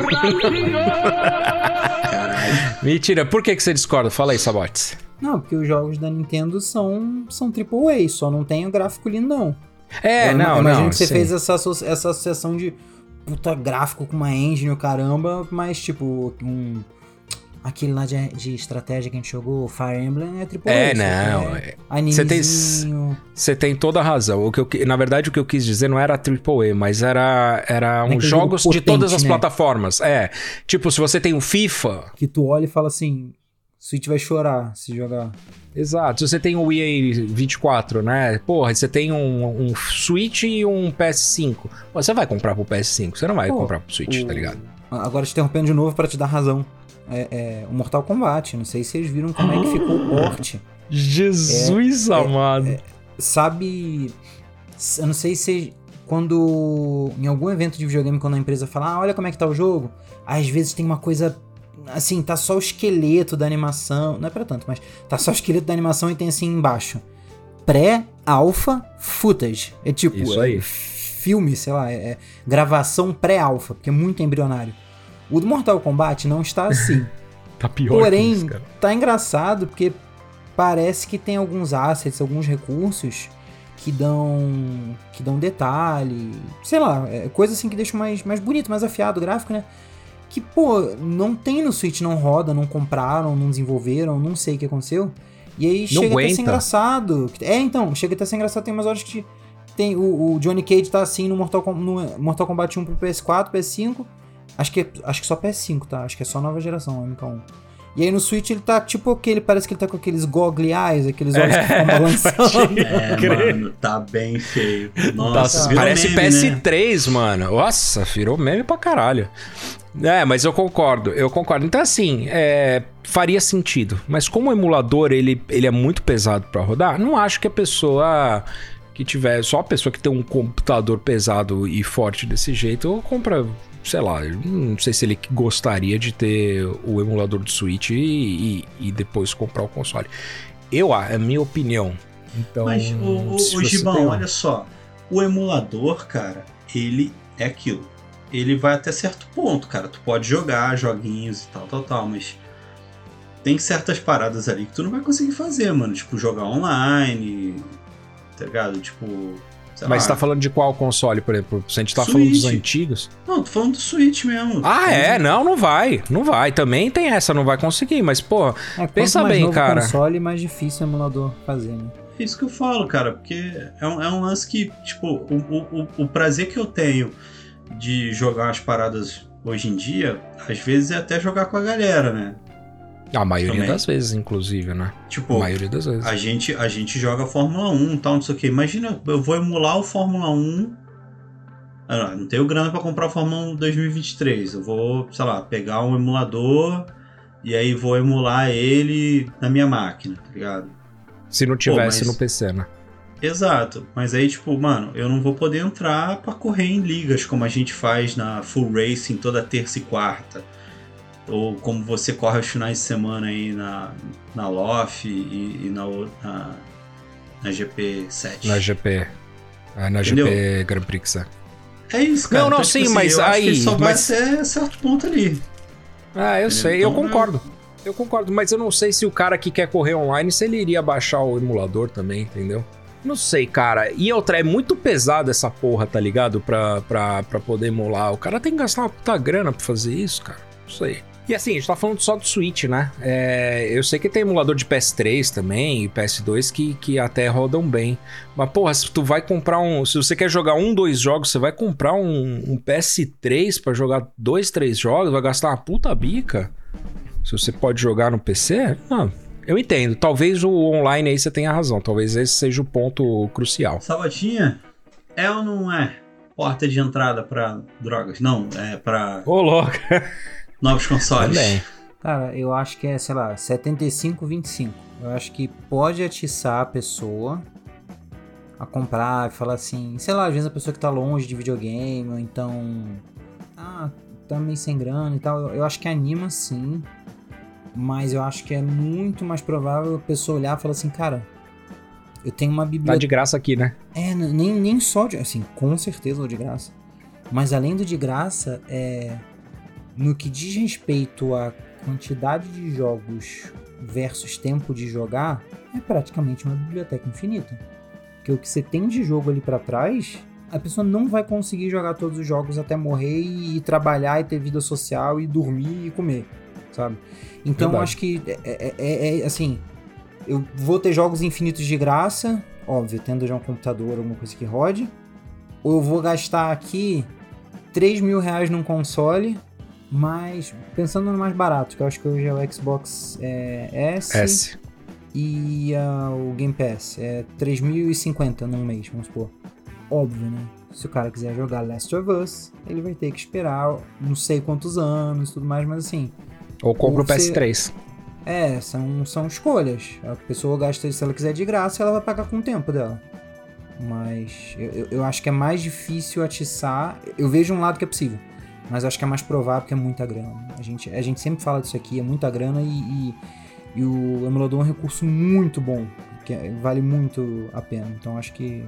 Mentira, por que, que você discorda? Fala aí, Sabotes. Não, porque os jogos da Nintendo são, são AAA, só não tem o gráfico lindão. É, eu, não, imagino não, que você sim. fez essa, essa associação de puta gráfico com uma engine, o caramba, mas tipo, um. Aquele lá de, de, estratégia que a gente jogou, Fire Emblem, é triple É, não. Você é tem, você tem toda a razão. O que eu, na verdade, o que eu quis dizer não era triple A, mas era, era uns jogos potente, de todas as né? plataformas. É. Tipo, se você tem o FIFA. Que tu olha e fala assim: Switch vai chorar se jogar. Exato. Se você tem o EA 24, né? Porra, você tem um, um Switch e um PS5. Você vai comprar pro PS5, você não vai Pô, comprar pro Switch, o... tá ligado? Agora te interrompendo de novo para te dar razão. É, é, o Mortal Kombat, não sei se vocês viram como é que ficou o porte. Jesus é, é, amado. É, sabe. Eu não sei se quando. Em algum evento de videogame, quando a empresa fala, ah, olha como é que tá o jogo, às vezes tem uma coisa assim, tá só o esqueleto da animação. Não é pra tanto, mas tá só o esqueleto da animação e tem assim embaixo. Pré-alpha footage. É tipo. Isso aí. É filme, sei lá, é, é gravação pré-alpha, porque é muito embrionário. O do Mortal Kombat não está assim. <laughs> tá pior. Porém, isso, tá engraçado porque parece que tem alguns assets, alguns recursos que dão que dão detalhe, sei lá, é coisa assim que deixa mais mais bonito, mais afiado o gráfico, né? Que, pô, não tem no Switch, não roda, não compraram, não desenvolveram, não sei o que aconteceu. E aí não chega aguenta. até a ser engraçado. É, então, chega até a ser engraçado, tem umas horas que tem o, o Johnny Cage tá assim no Mortal, no Mortal Kombat 1 pro PS4, PS5. Acho que, acho que só PS5, tá? Acho que é só nova geração, MK1. E aí no Switch ele tá tipo aquele, parece que ele tá com aqueles goggly eyes, aqueles olhos é, que ficam <laughs> balançando. É, <laughs> mano, tá bem feio. Nossa, tá, parece meme, PS3, né? mano. Nossa, virou meme pra caralho. É, mas eu concordo, eu concordo. Então, assim, é, faria sentido. Mas como o emulador ele, ele é muito pesado para rodar, não acho que a pessoa que tiver. Só a pessoa que tem um computador pesado e forte desse jeito, compra, sei lá, não sei se ele gostaria de ter o emulador do Switch e, e, e depois comprar o console. Eu, é a minha opinião. Então, Mas, o, o, o Gibão, tem... olha só. O emulador, cara, ele é aquilo. Ele vai até certo ponto, cara. Tu pode jogar joguinhos e tal, tal, tal, mas tem certas paradas ali que tu não vai conseguir fazer, mano. Tipo, jogar online, tá ligado? Tipo. Mas você tá falando de qual console, por exemplo? Se a gente tá Switch. falando dos antigos. Não, tô falando do Switch mesmo. Ah, é? Não, não vai. Não vai. Também tem essa, não vai conseguir. Mas, pô, é, pensa bem, novo cara. console, mais difícil o emulador fazer, né? É isso que eu falo, cara. Porque é um, é um lance que, tipo, o, o, o prazer que eu tenho de jogar as paradas hoje em dia, às vezes é até jogar com a galera, né? A maioria Também. das vezes, inclusive, né? Tipo, a maioria das vezes. A gente, a gente joga Fórmula 1 e tal, não sei o que. Imagina, eu vou emular o Fórmula 1. Ah, não tenho grana para comprar o Fórmula 1 2023. Eu vou, sei lá, pegar um emulador e aí vou emular ele na minha máquina, tá ligado? Se não tivesse Pô, mas... no PC, né? Exato, mas aí, tipo, mano, eu não vou poder entrar para correr em ligas como a gente faz na Full Racing toda terça e quarta ou como você corre os finais de semana aí na, na LOF e, e na, na, na, GP7. Na GP. É, na Entendeu? GP Grand Prix, é. É isso, cara. Não, não, então, sim, tipo, assim, mas aí. só mas... vai ser certo ponto ali. Ah, eu Entendeu? sei, então, eu concordo. Eu concordo, mas eu não sei se o cara que quer correr online, se ele iria baixar o emulador também, entendeu? Não sei, cara. E outra, é muito pesado essa porra, tá ligado? Pra, pra, pra poder emular. O cara tem que gastar uma puta grana pra fazer isso, cara. Não sei. E assim, a gente tá falando só do Switch, né? É, eu sei que tem emulador de PS3 também e PS2 que, que até rodam bem. Mas, porra, se tu vai comprar um. Se você quer jogar um, dois jogos, você vai comprar um, um PS3 para jogar dois, três jogos, vai gastar uma puta bica. Se você pode jogar no PC, não. Eu entendo. Talvez o online aí você tenha razão. Talvez esse seja o ponto crucial. Sabatinha, é ou não é porta de entrada para drogas? Não, é para. Ô, louco! <laughs> novos consoles. Também. Cara, eu acho que é, sei lá, 75-25. Eu acho que pode atiçar a pessoa a comprar e falar assim, sei lá, às vezes a pessoa que tá longe de videogame, ou então. Ah, tá meio sem grana e tal. Eu acho que anima sim. Mas eu acho que é muito mais provável a pessoa olhar e falar assim, cara, eu tenho uma biblioteca. Tá de graça aqui, né? É, nem, nem só de. Assim, com certeza de graça. Mas além do de graça, é no que diz respeito à quantidade de jogos versus tempo de jogar, é praticamente uma biblioteca infinita. Porque o que você tem de jogo ali para trás, a pessoa não vai conseguir jogar todos os jogos até morrer e, trabalhar e ter vida social e dormir e comer, sabe? Então Verdade. acho que é, é, é, é, assim, eu vou ter jogos infinitos de graça, óbvio, tendo já um computador, alguma coisa que rode, ou eu vou gastar aqui 3 mil reais num console mas pensando no mais barato, que eu acho que hoje é o Xbox é, S, S, e uh, o Game Pass. É 3.050 num mês, vamos supor. Óbvio, né? Se o cara quiser jogar Last of Us, ele vai ter que esperar não sei quantos anos tudo mais, mas assim. Ou compra o PS3. É, são, são escolhas. A pessoa gasta, se ela quiser de graça, ela vai pagar com o tempo dela. Mas eu, eu acho que é mais difícil atiçar. Eu vejo um lado que é possível mas acho que é mais provável que é muita grana. A gente, a gente sempre fala disso aqui, é muita grana e, e, e o emulador é um recurso muito bom, que é, vale muito a pena. Então acho que,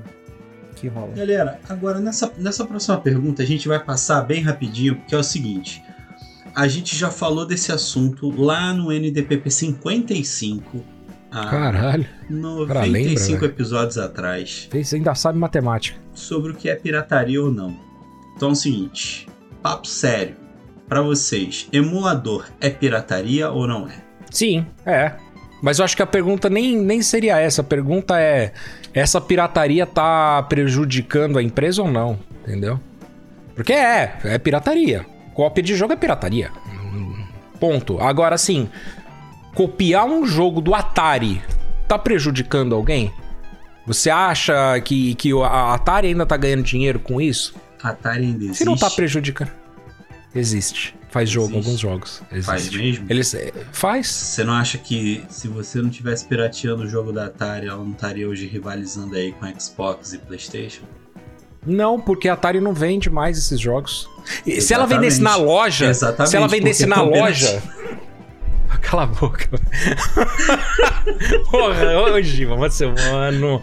que rola. Galera, agora nessa, nessa próxima pergunta a gente vai passar bem rapidinho, porque é o seguinte. A gente já falou desse assunto lá no NDPP 55. Caralho. 95 lembra, episódios atrás. Você ainda sabe matemática. Sobre o que é pirataria ou não. Então é o seguinte: papo sério, para vocês, emulador é pirataria ou não é? Sim, é. Mas eu acho que a pergunta nem, nem seria essa. A pergunta é: essa pirataria tá prejudicando a empresa ou não? Entendeu? Porque é, é pirataria. Cópia de jogo é pirataria. Ponto. Agora, assim, copiar um jogo do Atari tá prejudicando alguém? Você acha que, que a Atari ainda tá ganhando dinheiro com isso? Atari ainda existe. Se não tá prejudicando. Existe. Faz jogo, Existe. alguns jogos. Existe. Faz mesmo? Eles. é, Faz. Você não acha que se você não tivesse pirateando o jogo da Atari, ela não estaria hoje rivalizando aí com Xbox e Playstation? Não, porque a Atari não vende mais esses jogos. E se ela vendesse na Exatamente. loja. Exatamente, se ela vendesse porque na loja. <laughs> Cala a boca. <laughs> Porra, ô Giva, você, mano.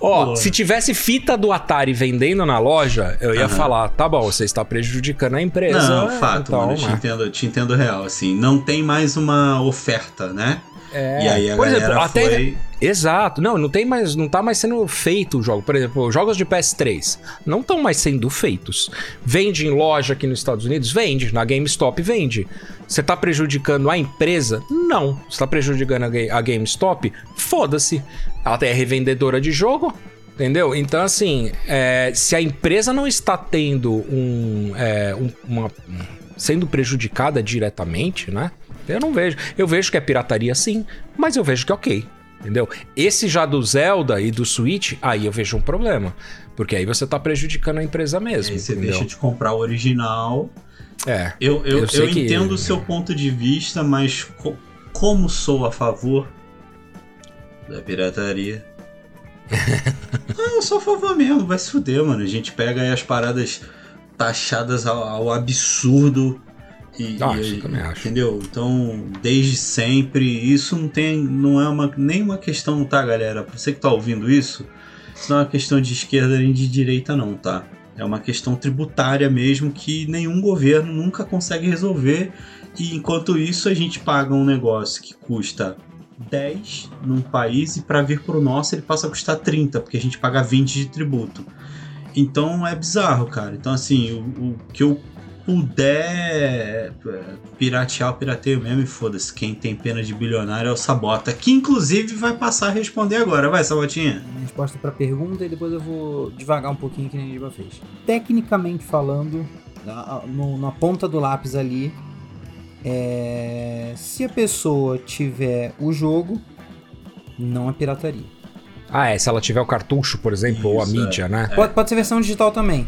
Ó, Porra. se tivesse fita do Atari vendendo na loja, eu ia Aham. falar, tá bom, você está prejudicando a empresa. Não, é, fato, então, mano, eu te entendo, te entendo real, assim, não tem mais uma oferta, né? É. E aí a Por exemplo, até foi... Exato. Não, não tem mais, não tá mais sendo feito o jogo. Por exemplo, jogos de PS3 não estão mais sendo feitos. Vende em loja aqui nos Estados Unidos? Vende. Na GameStop vende. Você tá prejudicando a empresa? Não. Você tá prejudicando a GameStop? Foda-se. Ela é revendedora de jogo. Entendeu? Então, assim, é, se a empresa não está tendo um, é, um- uma. sendo prejudicada diretamente, né? Eu não vejo. Eu vejo que é pirataria sim, mas eu vejo que é ok. Entendeu? Esse já do Zelda e do Switch, aí eu vejo um problema. Porque aí você tá prejudicando a empresa mesmo. Aí você entendeu? deixa de comprar o original. É. Eu, eu, Eu eu que- entendo o seu ponto de vista, mas co- como sou a favor da pirataria? <laughs> ah, eu sou a favor mesmo, vai se fuder, mano. A gente pega aí as paradas taxadas ao, ao absurdo. E, Ah, e- também acho. Entendeu? Então, desde sempre, isso não tem. não é uma, nem uma questão, tá, galera? Pra você que tá ouvindo isso, isso não é uma questão de esquerda nem de direita, não, tá? É uma questão tributária mesmo que nenhum governo nunca consegue resolver. E enquanto isso, a gente paga um negócio que custa 10 num país e para vir pro nosso ele passa a custar 30, porque a gente paga 20 de tributo. Então é bizarro, cara. Então, assim, o, o que eu puder é, piratear, eu pirateio mesmo e foda-se. Quem tem pena de bilionário é o Sabota, que inclusive vai passar a responder agora. Vai, Sabotinha. resposta pra pergunta e depois eu vou devagar um pouquinho que nem a Giba fez. Tecnicamente falando, na, no- na ponta do lápis ali, é, se a pessoa tiver o jogo, não é pirataria. Ah, é. Se ela tiver o cartucho, por exemplo, ou a Isso, mídia, né? Pode, pode ser versão digital também.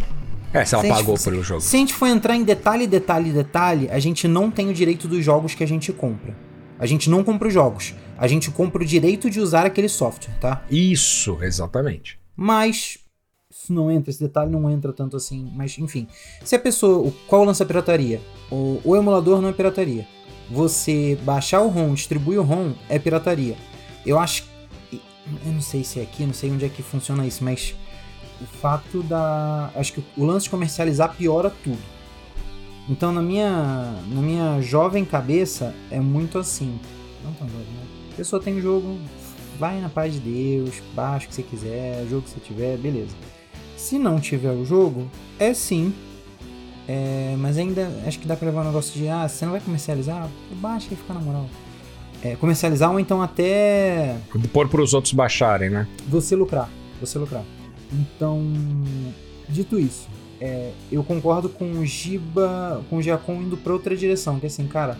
É, se ela Se gente pagou fosse- pelo jogo. Se a gente for entrar em detalhe, detalhe, detalhe, a gente não tem o direito dos jogos que a gente compra. A gente não compra os jogos. A gente compra o direito de usar aquele software, tá? Isso, exatamente. Mas isso não entra, esse detalhe não entra tanto assim. Mas enfim, se a pessoa. Qual da pirataria? O, o emulador não é pirataria. Você baixar o ROM, distribuir o ROM é pirataria. Eu acho. Eu não sei se é aqui, não sei onde é que funciona isso, mas o fato da. Acho que o lance de comercializar piora tudo. Então na minha. Na minha jovem cabeça é muito assim. Não tão jovem, né? A pessoa tem jogo, vai na paz de Deus, baixa o que você quiser, o jogo que você tiver, beleza. Se não tiver o jogo, é sim. É, mas ainda acho que dá pra levar um negócio de, ah, você não vai comercializar? Baixa e fica na moral. É, comercializar ou então até Pôr pros outros baixarem, né? você lucrar. Você lucrar. Então, dito isso, é, eu concordo com o Giba, com o Giacom indo pra outra direção, que é assim, cara,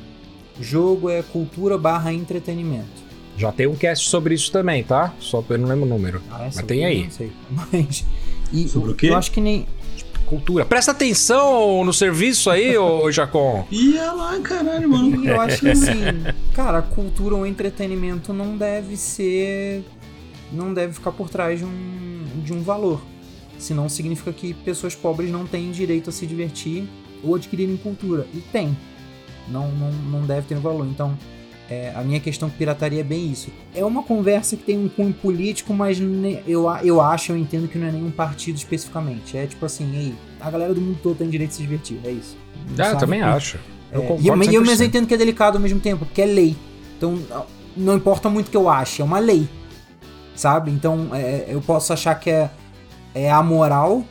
jogo é cultura barra entretenimento. Já tem um cast sobre isso também, tá? Só que eu não lembro o número. Ah, essa Mas tem aí. Não sei. <laughs> Mas. E Sobre o quê? Eu acho que nem. Cultura. Presta atenção no serviço aí, ô Jacom. <laughs> Ia lá, caralho, mano. E eu acho que assim, cara, cultura ou entretenimento não deve ser. Não deve ficar por trás de um, de um valor. Senão significa que pessoas pobres não têm direito a se divertir ou adquirirem cultura. E tem. Não, não, não deve ter valor. Então, é, a minha questão com pirataria é bem isso. É uma conversa que tem um cunho político, mas eu, a- eu acho, eu entendo que não é nenhum partido especificamente. É tipo assim, ei, a galera do mundo todo tem direito de se divertir. É isso. Ah, eu também acho. Eu É, concordo e, eu mesmo 100%. entendo que é delicado ao mesmo tempo, porque é lei. Então, não importa muito o que eu ache, é uma lei. Sabe? Então, é, eu posso achar que é, é amoral,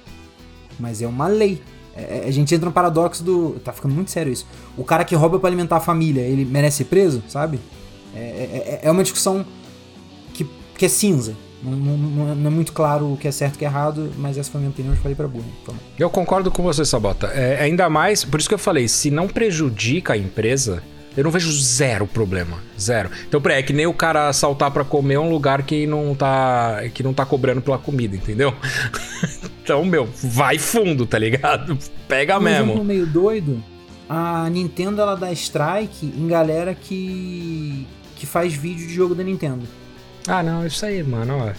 mas é uma lei. É, a gente entra no paradoxo do. Tá ficando muito sério isso. O cara que rouba pra alimentar a família, ele merece ser preso, sabe? É, é, é uma discussão que, que é cinza. Não, não- é- não é muito claro o que é certo e o que é errado, mas essa foi a minha opinião, eu falei pra burro. Então, Eu concordo com você, Sabota. É, ainda mais, por isso que eu falei, se não prejudica a empresa, eu não vejo zero problema. Zero. Então, é que nem o cara assaltar pra comer um lugar que não tá, que não tá cobrando pela comida, entendeu? <laughs> então, meu, vai fundo, tá ligado? Pega um mesmo. meio doido, a Nintendo ela dá strike em galera que que faz vídeo de jogo da Nintendo. Ah, não, isso aí, mano.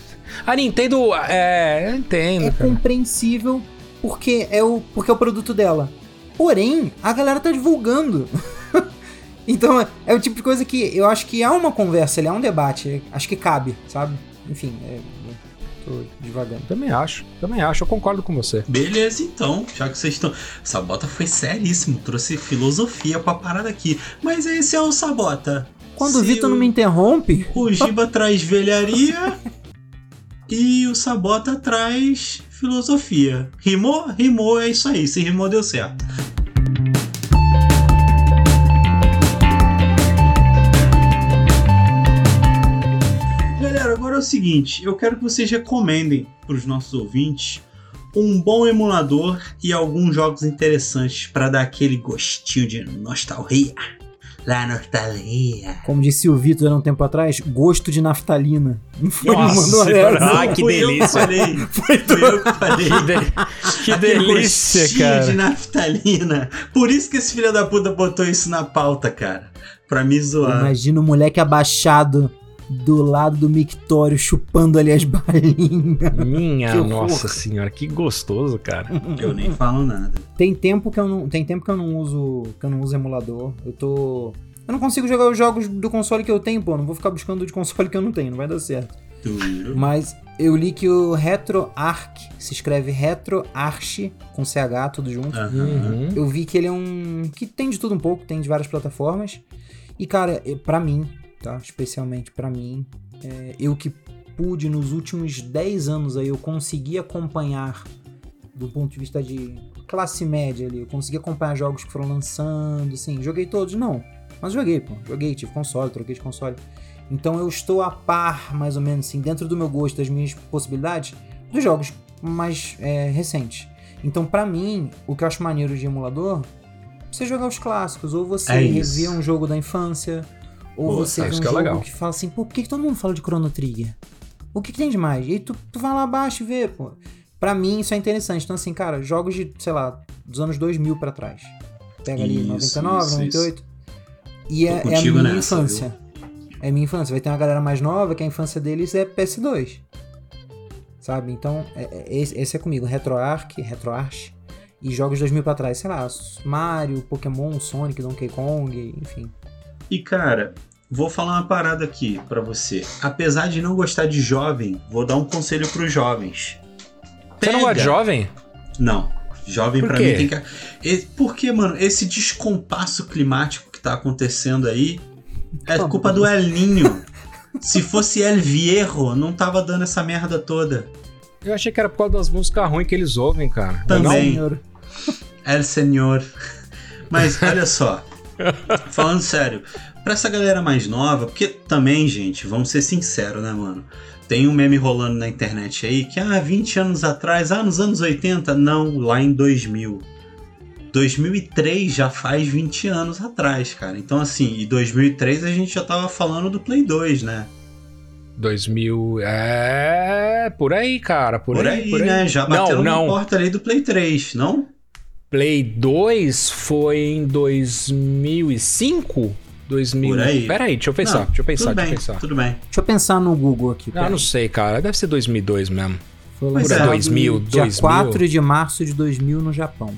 A Nintendo, é, eu entendo, É cara. compreensível porque é o porque é o produto dela. Porém, a galera tá divulgando. <laughs> então, é, é o tipo de coisa que eu acho que há uma conversa, ali, há um debate, acho que cabe, sabe? Enfim, é, eu tô devagando. Também acho, também acho, eu concordo com você. Beleza, então. Já que vocês estão. Sabota foi seríssimo, trouxe filosofia pra parada aqui. Mas esse é o Sabota. Quando o Se Vitor não me interrompe, O Giba <laughs> traz velharia e o Sabota traz filosofia. Rimou? Rimou, é isso aí. Se rimou, deu certo. O seguinte: eu quero que vocês recomendem para os nossos ouvintes um bom emulador e alguns jogos interessantes para dar aquele gostinho de nostalgia. Lá, nostalgia. como disse o Vitor há um tempo atrás, gosto de naftalina. Não foi Nossa essa. Ah, que Fui eu delícia. falei. <laughs> Fui eu que falei. Que delícia, gostinho cara. de naftalina. Por isso que esse filho da puta botou isso na pauta, cara. Pra me zoar. Imagina o moleque abaixado do lado do mictório chupando ali as <laughs> balinhas. Minha nossa senhora, que gostoso, cara. Eu nem falo nada. Tem tempo que eu não, tem tempo que eu não uso, que eu não uso emulador. Eu tô eu não consigo jogar os jogos do console que eu tenho, pô. Não vou ficar buscando de console que eu não tenho, não vai dar certo. Duro. Mas eu li que o RetroArch se escreve RetroArch com CH tudo junto. Uhum. Eu vi que ele é um que tem de tudo um pouco, tem de várias plataformas. E cara, pra mim, tá? Especialmente pra mim, é, eu que pude nos últimos 10 anos aí eu consegui acompanhar do ponto de vista de classe média ali, eu consegui acompanhar jogos que foram lançando, assim, joguei todos não, mas joguei, pô, joguei, tive console, troquei de console. Então eu estou a par, mais ou menos assim, dentro do meu gosto, das minhas possibilidades, dos jogos mais é, recentes. Então, pra mim, o que eu acho maneiro de emulador, você jogar os clássicos, ou você É rever um jogo da infância, ou Pô, você ver um isso que é jogo legal. que fala assim, pô, por que, que todo mundo fala de Chrono Trigger? O que, que tem de mais? E tu, tu vai lá abaixo e vê, pô. Pra mim isso é interessante. Então, assim, cara, jogos de, sei lá, dos anos 2000 pra trás. Pega ali Isso, 99, isso, 98. E Tô é, é a minha nessa, infância. É a minha infância. Vai ter uma galera mais nova que a infância deles é PS2. Sabe? Então, é- é- esse, esse é comigo. RetroArch, RetroArch. E jogos de 2000 pra trás, sei lá, Mario, Pokémon, Sonic, Donkey Kong, enfim. E cara, vou falar uma parada aqui pra você. Apesar de não gostar de jovem, vou dar um conselho pros jovens. Você não gosta de Pega- jovem? Não. Jovem Por pra quê? mim tem que. E- Porque, mano, esse descompasso climático que tá acontecendo aí é culpa bom. do El Ninho. <laughs> Se fosse El Viejo, não tava dando essa merda toda. Eu achei que era por causa das músicas ruins que eles ouvem, cara. Também. Senhor. El Senhor. Mas <laughs> olha só, <laughs> falando sério, pra essa galera mais nova, porque também, gente, vamos ser sinceros, né, mano? Tem um meme rolando na internet aí que, ah, 20 anos atrás, ah, nos anos 80, não, lá em 2000. 2003 já faz 20 anos atrás, cara. Então, assim, em 2003 a gente já tava falando do Play 2, né? 2000. É. Por aí, cara. Por, Por, aí, aí, por aí. né? Já Não, bateu na não. porta ali do Play 3, não? Play 2 foi em 2005? 2000. Por aí. Pera aí, deixa eu pensar, Não, deixa eu pensar, tudo deixa bem, eu pensar. tudo bem. Deixa eu pensar no Google aqui. Ah, pera. não sei, cara. Deve ser 2002 mesmo. Foi lançado é. 2000, dia 2000. 4 de março de 2000 no Japão.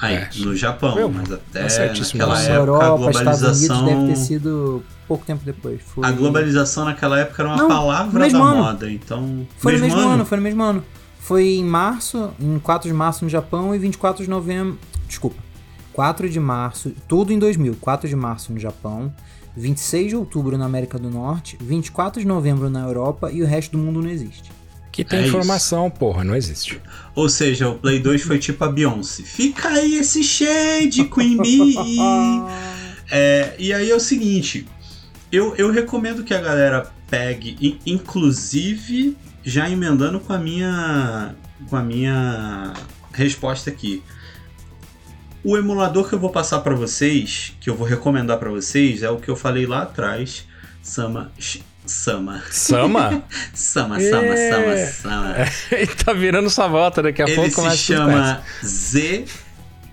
Aí, É. no Japão, Meu, mas tá até certíssimo. naquela Na Na época a Europa, Unidos globalização. deve ter sido pouco tempo depois. Foi, A globalização naquela época era uma Não, palavra mesmo da ano. moda, então. Foi no mesmo ano? foi no mesmo ano. Foi em março, em 4 de março no Japão e 24 de novembro. Desculpa. 4 de março, tudo em 2000. 4 de março no Japão, 26 de outubro na América do Norte, 24 de novembro na Europa e o resto do mundo não existe. Que tem É isso. informação, porra, não existe. Ou seja, o Play 2 foi tipo a Beyoncé. Fica aí esse shade, Queen Bee. <laughs> É, e aí é o seguinte, eu, eu recomendo que a galera pegue, in- inclusive já emendando com a minha com a minha resposta aqui. O emulador que eu vou passar pra vocês, que eu vou recomendar pra vocês, é o que eu falei lá atrás, Sama Sama Sama? <laughs> Sama Sama É. Sama <laughs> Sama. Ele tá virando savota, daqui a Ele pouco se começa chama Z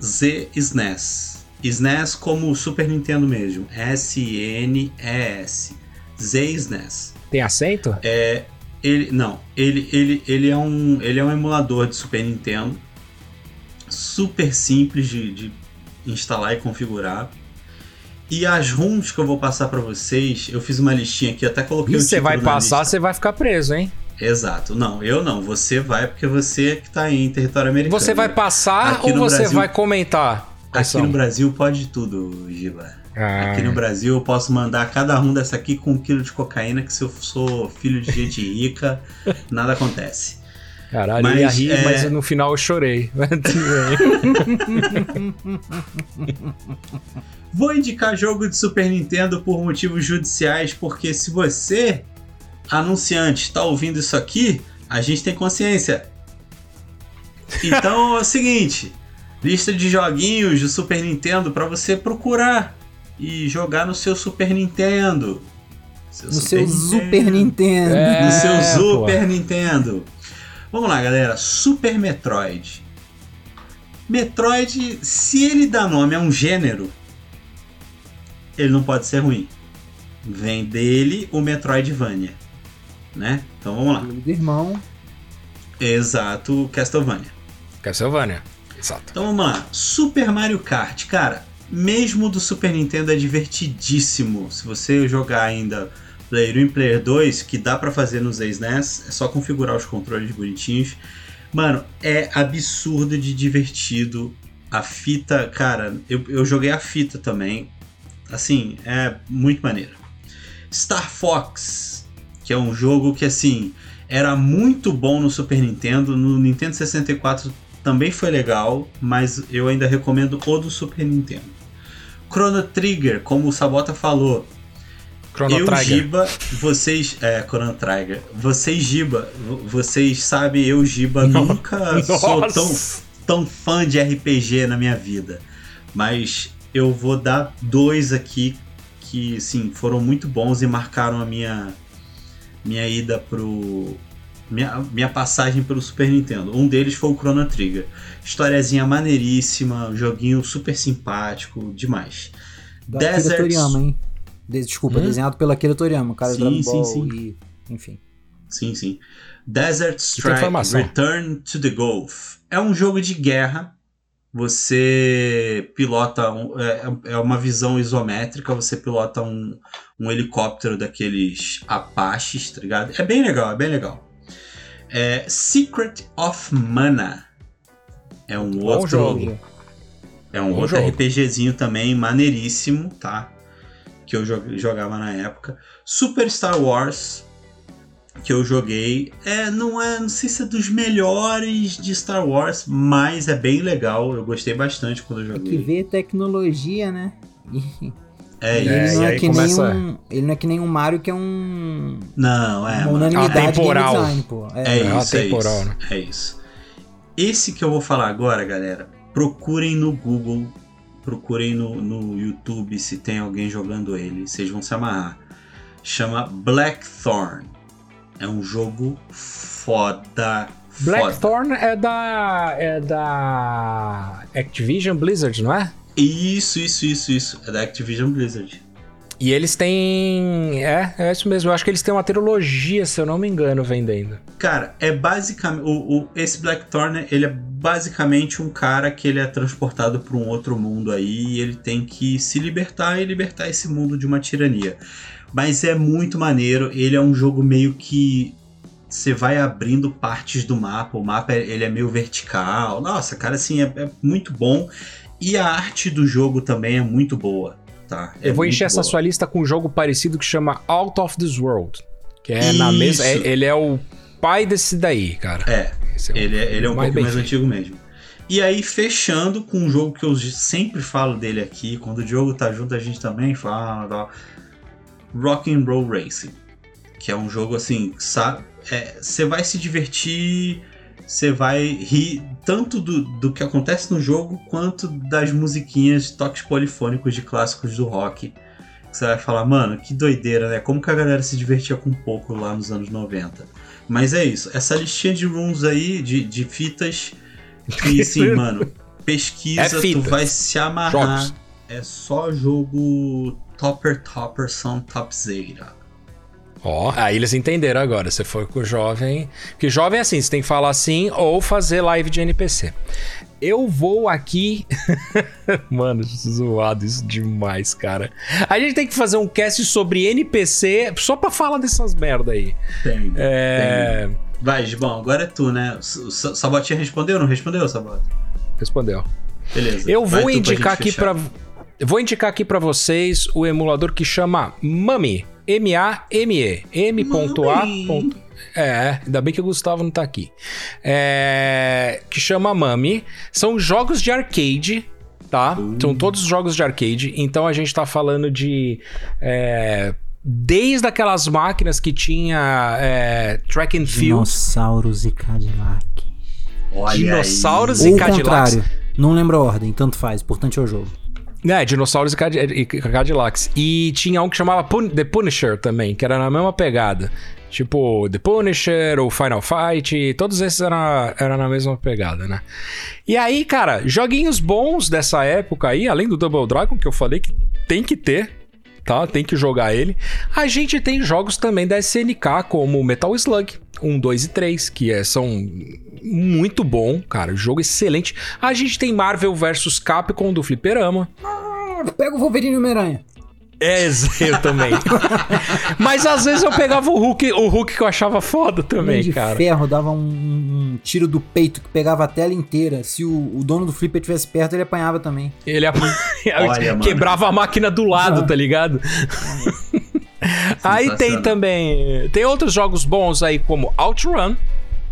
Z SNES. SNES como Super Nintendo mesmo. S-N-E-S. Z-SNES. Tem acento? É, ele não, ele, ele, ele, é um, ele é um emulador de Super Nintendo, super simples de, de instalar e configurar. E as ROMs que eu vou passar para vocês, eu fiz uma listinha aqui, até coloquei E o você vai passar, você vai ficar preso, hein? Exato. Não, eu não. Você vai porque você é que tá aí em território americano. Você vai passar Aqui ou você Brasil- vai comentar? Aqui no Brasil pode tudo, Giba. Ah, Aqui no Brasil eu posso mandar cada um dessa aqui com um quilo de cocaína, que se eu sou filho de gente rica, <laughs> nada acontece. Caralho, Mas, eu ia rir, é- mas no final eu chorei. <laughs> Vou indicar jogo de Super Nintendo por motivos judiciais, porque se você, anunciante, está ouvindo isso aqui, a gente tem consciência. Então é o seguinte: lista de joguinhos de Super Nintendo para você procurar e jogar no seu Super Nintendo. Seu No seu Super Nintendo. É. No seu pô. Super Nintendo. Vamos lá, galera. Super Metroid. Metroid, se ele dá nome a um gênero, ele não pode ser ruim. Vem dele o Metroidvania, né? Então vamos lá. Do irmão. Exato, Castlevania. Castlevania. Exato. Então vamos lá. Super Mario Kart, cara, mesmo do Super Nintendo é divertidíssimo. Se você jogar ainda Player 1 e Player 2, que dá pra fazer nos SNES, é só configurar os controles bonitinhos. Mano, é absurdo de divertido. A fita, cara, eu, eu joguei a fita também. Assim, é muito maneiro. Star Fox, que é um jogo que assim era muito bom no Super Nintendo, no Nintendo 64 também foi legal, mas eu ainda recomendo o do Super Nintendo. Chrono Trigger, como o Sabota falou, Chrono eu. Giba, vocês. É, Chrono Trigger. Vocês, Giba, vo- vocês sabem, eu, Giba, nunca <laughs> sou tão, Nossa. tão fã de RPG na minha vida. Mas eu vou dar dois aqui que, sim, foram muito bons e marcaram a minha, minha ida pro. Minha, minha passagem pelo Super Nintendo. Um deles foi o Chrono Trigger. Historiazinha maneiríssima, joguinho super simpático, demais. Da Desert- Toriyama, hein? De- Desculpa, Hum? desenhado pela Akira Toriyama, o cara Sim, do Dragon sim, Ball sim. e... Enfim. Sim, sim. Desert Strike. Return to the Gulf. É um jogo de guerra. Você pilota. Um, é, é uma visão isométrica. Você pilota um, um helicóptero daqueles Apaches, tá ligado? É bem legal, é bem legal. É Secret of Mana. É um Bom outro jogo. é um Bom outro jogo. RPGzinho também, maneiríssimo, tá? Que eu jo- jogava na época. Super Star Wars, que eu joguei. É, não é, não sei se é dos melhores de Star Wars, mas é bem legal. Eu gostei bastante quando eu Tem que joguei. ver tecnologia, né? <laughs> E É, ele, isso. não é que começa- nem um, ele não é que nem um Mario que é um, Não, é, uma unanimidade de Atemporal. game design, pô. É, É, É isso, é isso. né? É isso. Esse que eu vou falar agora, galera, procurem no Google, procurem no, no YouTube se tem alguém jogando ele, vocês vão se amarrar. Chama Blackthorn. É um jogo foda. foda. Blackthorn é da. é da. Activision Blizzard, não é? Isso, isso, isso, isso. É da Activision Blizzard. E eles têm. É, é isso mesmo. Eu acho que eles têm uma trilogia, se eu não me engano, vendendo. Cara, é basicamente. O, o- esse Blackthorn, ele é basicamente um cara que ele é transportado para um outro mundo aí e ele tem que se libertar e libertar esse mundo de uma tirania. Mas é muito maneiro, ele é um jogo meio que. Você vai abrindo partes do mapa, o mapa ele é meio vertical. Nossa, cara, assim, é, é muito bom. E a arte do jogo também é muito boa, tá? É eu vou encher essa boa. sua lista com um jogo parecido que chama Out of This World. Que é na mesma. é- Isso. ele é o pai desse daí, cara. É, Esse o- Ele é, ele é um mais pouco mais feito. antigo mesmo. E aí, fechando com um jogo que eu sempre falo dele aqui, quando o Diogo tá junto, a gente também fala. Tal, Rock and Roll Racing. Que é um jogo assim, sabe? Você vai se divertir, você vai rir tanto do, do que acontece no jogo, quanto das musiquinhas, toques polifônicos de clássicos do rock. Você vai falar, mano, que doideira, né? Como que a galera se divertia com pouco lá nos anos 90. Mas é isso, essa listinha de rooms aí, de, de fitas, que <laughs> sim, mano, pesquisa, É tu vai se amarrar. Jogos. é só jogo Topper Topper São Topzera. Ó, aí eles entenderam agora. Você foi com o jovem. Que jovem é assim, você tem que falar assim ou fazer live de NPC. Eu vou aqui. <laughs> Mano, zoado isso demais, cara. A gente tem que fazer um cast sobre NPC só pra falar dessas merda aí. Tem. É. tem. Vai, Gibão, agora é tu, né? O Sabotinha respondeu ou não respondeu, Sabota? Respondeu. Beleza. Eu vou indicar aqui para vou indicar aqui para vocês o emulador que chama Mami, M A M E, M.A. É, ainda bem que o Gustavo não tá aqui. É, que chama Mami. São jogos de arcade, tá? Uh. São todos jogos de arcade. Então a gente tá falando de. É, desde aquelas máquinas que tinha é, track and field. Dinossauros e Cadillac. Olha Dinossauros aí. e Cadillacs. contrário. Não lembro a ordem, tanto faz. Importante é o jogo. É, dinossauros e, Cad e Cadillacs. E tinha um que chamava Pun The Punisher também, que era na mesma pegada. Tipo, The Punisher, o Final Fight, todos esses eram, eram na mesma pegada, né? E aí, cara, joguinhos bons dessa época aí, além do Double Dragon, que eu falei que tem que ter, tá? Tem que jogar ele. A gente tem jogos também da SNK, como Metal Slug, 1, 2 e 3, que é, são muito bom, cara. Jogo excelente. A gente tem Marvel vs Capcom do Fliperama. Ah, pega o Wolverine e Homem-Aranha. É, <laughs> eu também. <laughs> Mas às vezes eu pegava o Hulk, o Hulk que eu achava foda também, de cara. ferro dava um, um, tiro do peito que pegava a tela inteira. Se o, o dono do flipper estivesse perto, ele apanhava também. Ele apanhava, <laughs> quebrava a máquina do lado, ah. tá ligado? <laughs> aí tem também. Tem outros jogos bons aí, como Outrun.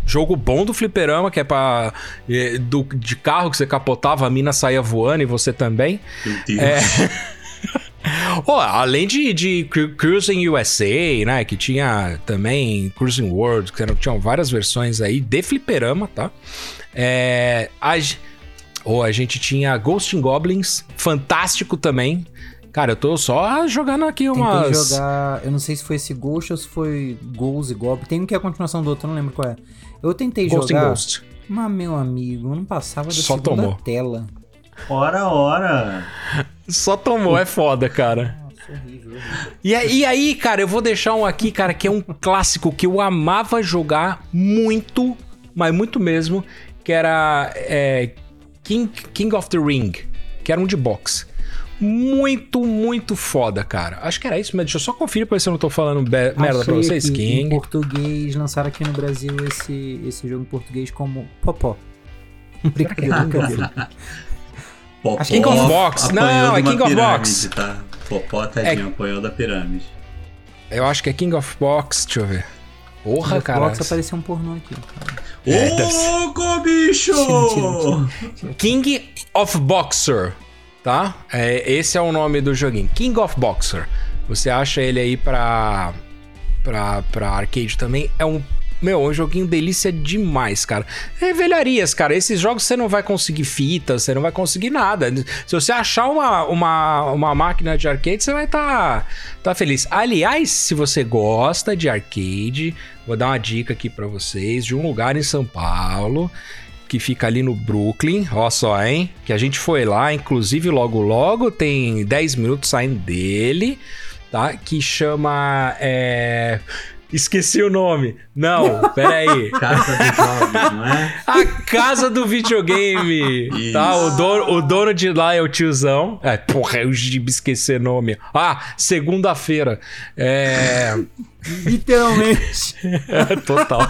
Jogo bom do fliperama, que é pra. É, do, de carro que você capotava, a mina saía voando e você também. Meu Deus. É... <laughs> oh, além de, de Cruising USA, né? Que tinha também Cruising World, que eram, tinham várias versões aí de fliperama, tá? É, a, oh, a gente tinha Ghost in Goblins, fantástico também. Cara, eu tô só jogando aqui umas... Tentei jogar... Eu não sei se foi esse Ghost ou se foi Ghost e Goblin. Tem um que é a continuação do outro, eu não lembro qual é. Eu tentei Ghost jogar... Ghost. Mas, meu amigo, não passava da só segunda tomou. tela. Ora, ora! Só tomou, é foda, cara. E, e aí, cara, eu vou deixar um aqui, cara, que é um clássico que eu amava jogar muito, mas muito mesmo, que era é, King, King of the Ring, que era um de boxe muito, muito foda, cara. Acho que era isso, mas deixa eu só conferir pra ver se eu não tô falando merda pra vocês. King. Em português, lançaram aqui no Brasil esse, esse jogo em português como Popó. Brincadeira, <laughs> brincadeira. Popó King of Box. Não, é King of Box. Tá? Popó, tadinho, é... apanhou da pirâmide. Eu acho que é King of Box, deixa eu ver. Porra, cara. Box apareceu um pornô aqui. Ô, é, bicho! King of Boxer tá? É, esse é o nome do joguinho, King of Boxer. Você acha ele aí pra, pra, pra arcade também. É um meu, um joguinho delícia demais, cara. É velharias, cara. Esses jogos você não vai conseguir fita, você não vai conseguir nada. Se você achar uma, uma, uma máquina de arcade, você vai estar tá, tá feliz. Aliás, se você gosta de arcade, vou dar uma dica aqui para vocês de um lugar em São Paulo que fica ali no Brooklyn, ó só, hein? Que a gente foi lá, inclusive logo logo, tem 10 minutos saindo dele, tá? Que chama. É... Esqueci o nome. Não, peraí. <laughs> Casa do Jovem, não é? A casa do videogame. Isso. Tá, o dono, o dono de lá é o tiozão. É, porra, eu esqueci o nome. Ah, segunda-feira. É. Literalmente. <laughs> É, total.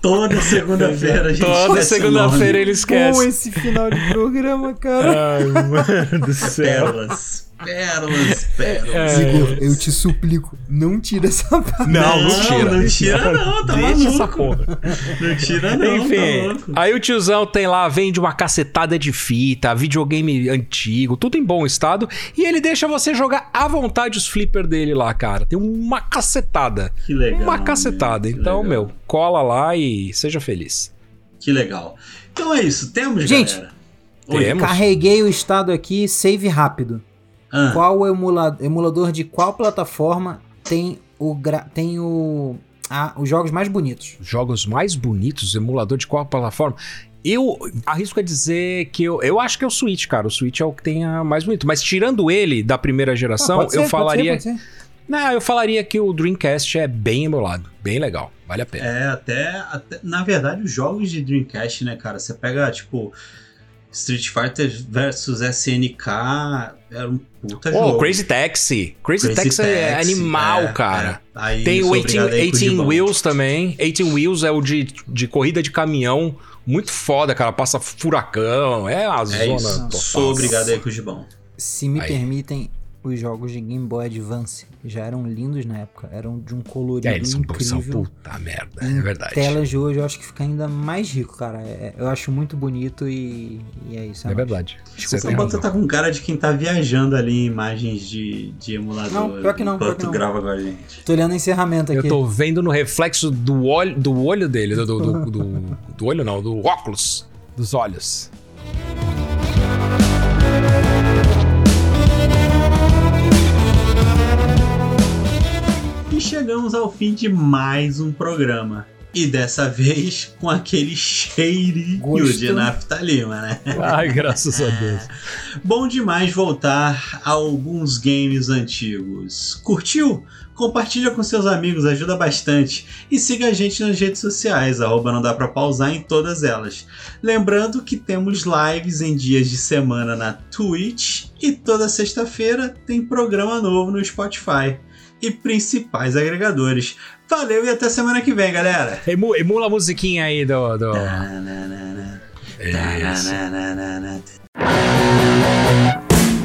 Toda segunda-feira a gente Toda segunda-feira ele esquece. Com esse final de programa, cara. Ai, mano do céu. Pérolas. Pérolas, pérolas. É... eu te suplico, não tira essa parte. Não, não tira. Não tira, não, tá Deixa maluco. essa porra. Não tira, não. Enfim, tá aí o tiozão tem lá, vende uma cacetada de fita, videogame antigo, tudo em bom estado. E ele deixa você jogar à vontade os flippers dele lá, cara. Tem uma cacetada. Que legal. Uma cacetada. Meu, então, legal. meu, cola lá e seja feliz. Que legal. Então é isso, temos, Gente, galera. Temos. Carreguei o estado aqui, save rápido. Ah. Qual emula emulador de qual plataforma tem o tem o ah, os jogos mais bonitos? Jogos mais bonitos, emulador de qual plataforma? Eu arrisco a dizer que eu, eu acho que é o Switch, cara. O Switch é o que tem a mais bonito. Mas tirando ele da primeira geração, Ah, pode ser, eu pode falaria. ser, pode ser. Não, eu falaria que o Dreamcast é bem emulado. Bem legal. Vale a pena. É, até, até. Na verdade, os jogos de Dreamcast, né, cara? Você pega, tipo. Street Fighter versus SNK era um puta Oh, jogo. Crazy Taxi. Crazy, Crazy Taxi é Taxi, animal, é, cara. é. Aí, Tem o sou 18, obrigado aí com o 18 Gibão. Wheels também. 18 Wheels é o de, de corrida de caminhão. Muito foda, cara. Passa furacão. É a É zona isso. total. Sou obrigado aí com o Gibão. Se me Aí. permitem, os jogos de Game Boy Advance já eram lindos na época. Eram de um colorido É, eles são, são incrível. puta merda. Em É verdade. telas de hoje eu acho que fica ainda mais rico, cara. É- eu acho muito bonito e, e é isso. É nóis. verdade. Você O Bota razão. tá com cara de quem tá viajando ali em imagens de, de emulador. Não, pior que não, pior que não. grava com a gente. Tô olhando o encerramento Eu aqui. tô vendo no reflexo do olho, do olho dele, do, do, do, <laughs> do- do olho não, do óculos dos olhos. E chegamos ao fim de mais um programa. E dessa vez com aquele cheirinho Gosto. de naftalina, né? Ai, graças a <laughs> Deus. Bom demais voltar a alguns games antigos. Curtiu? Compartilha com seus amigos, ajuda bastante. E siga a gente nas redes sociais, arroba não dá pra pausar em todas elas. Lembrando que temos lives em dias de semana na Twitch e toda sexta-feira tem programa novo no Spotify e principais agregadores. Valeu e até semana que vem, galera! Emu- emula a musiquinha aí do. do... Isso.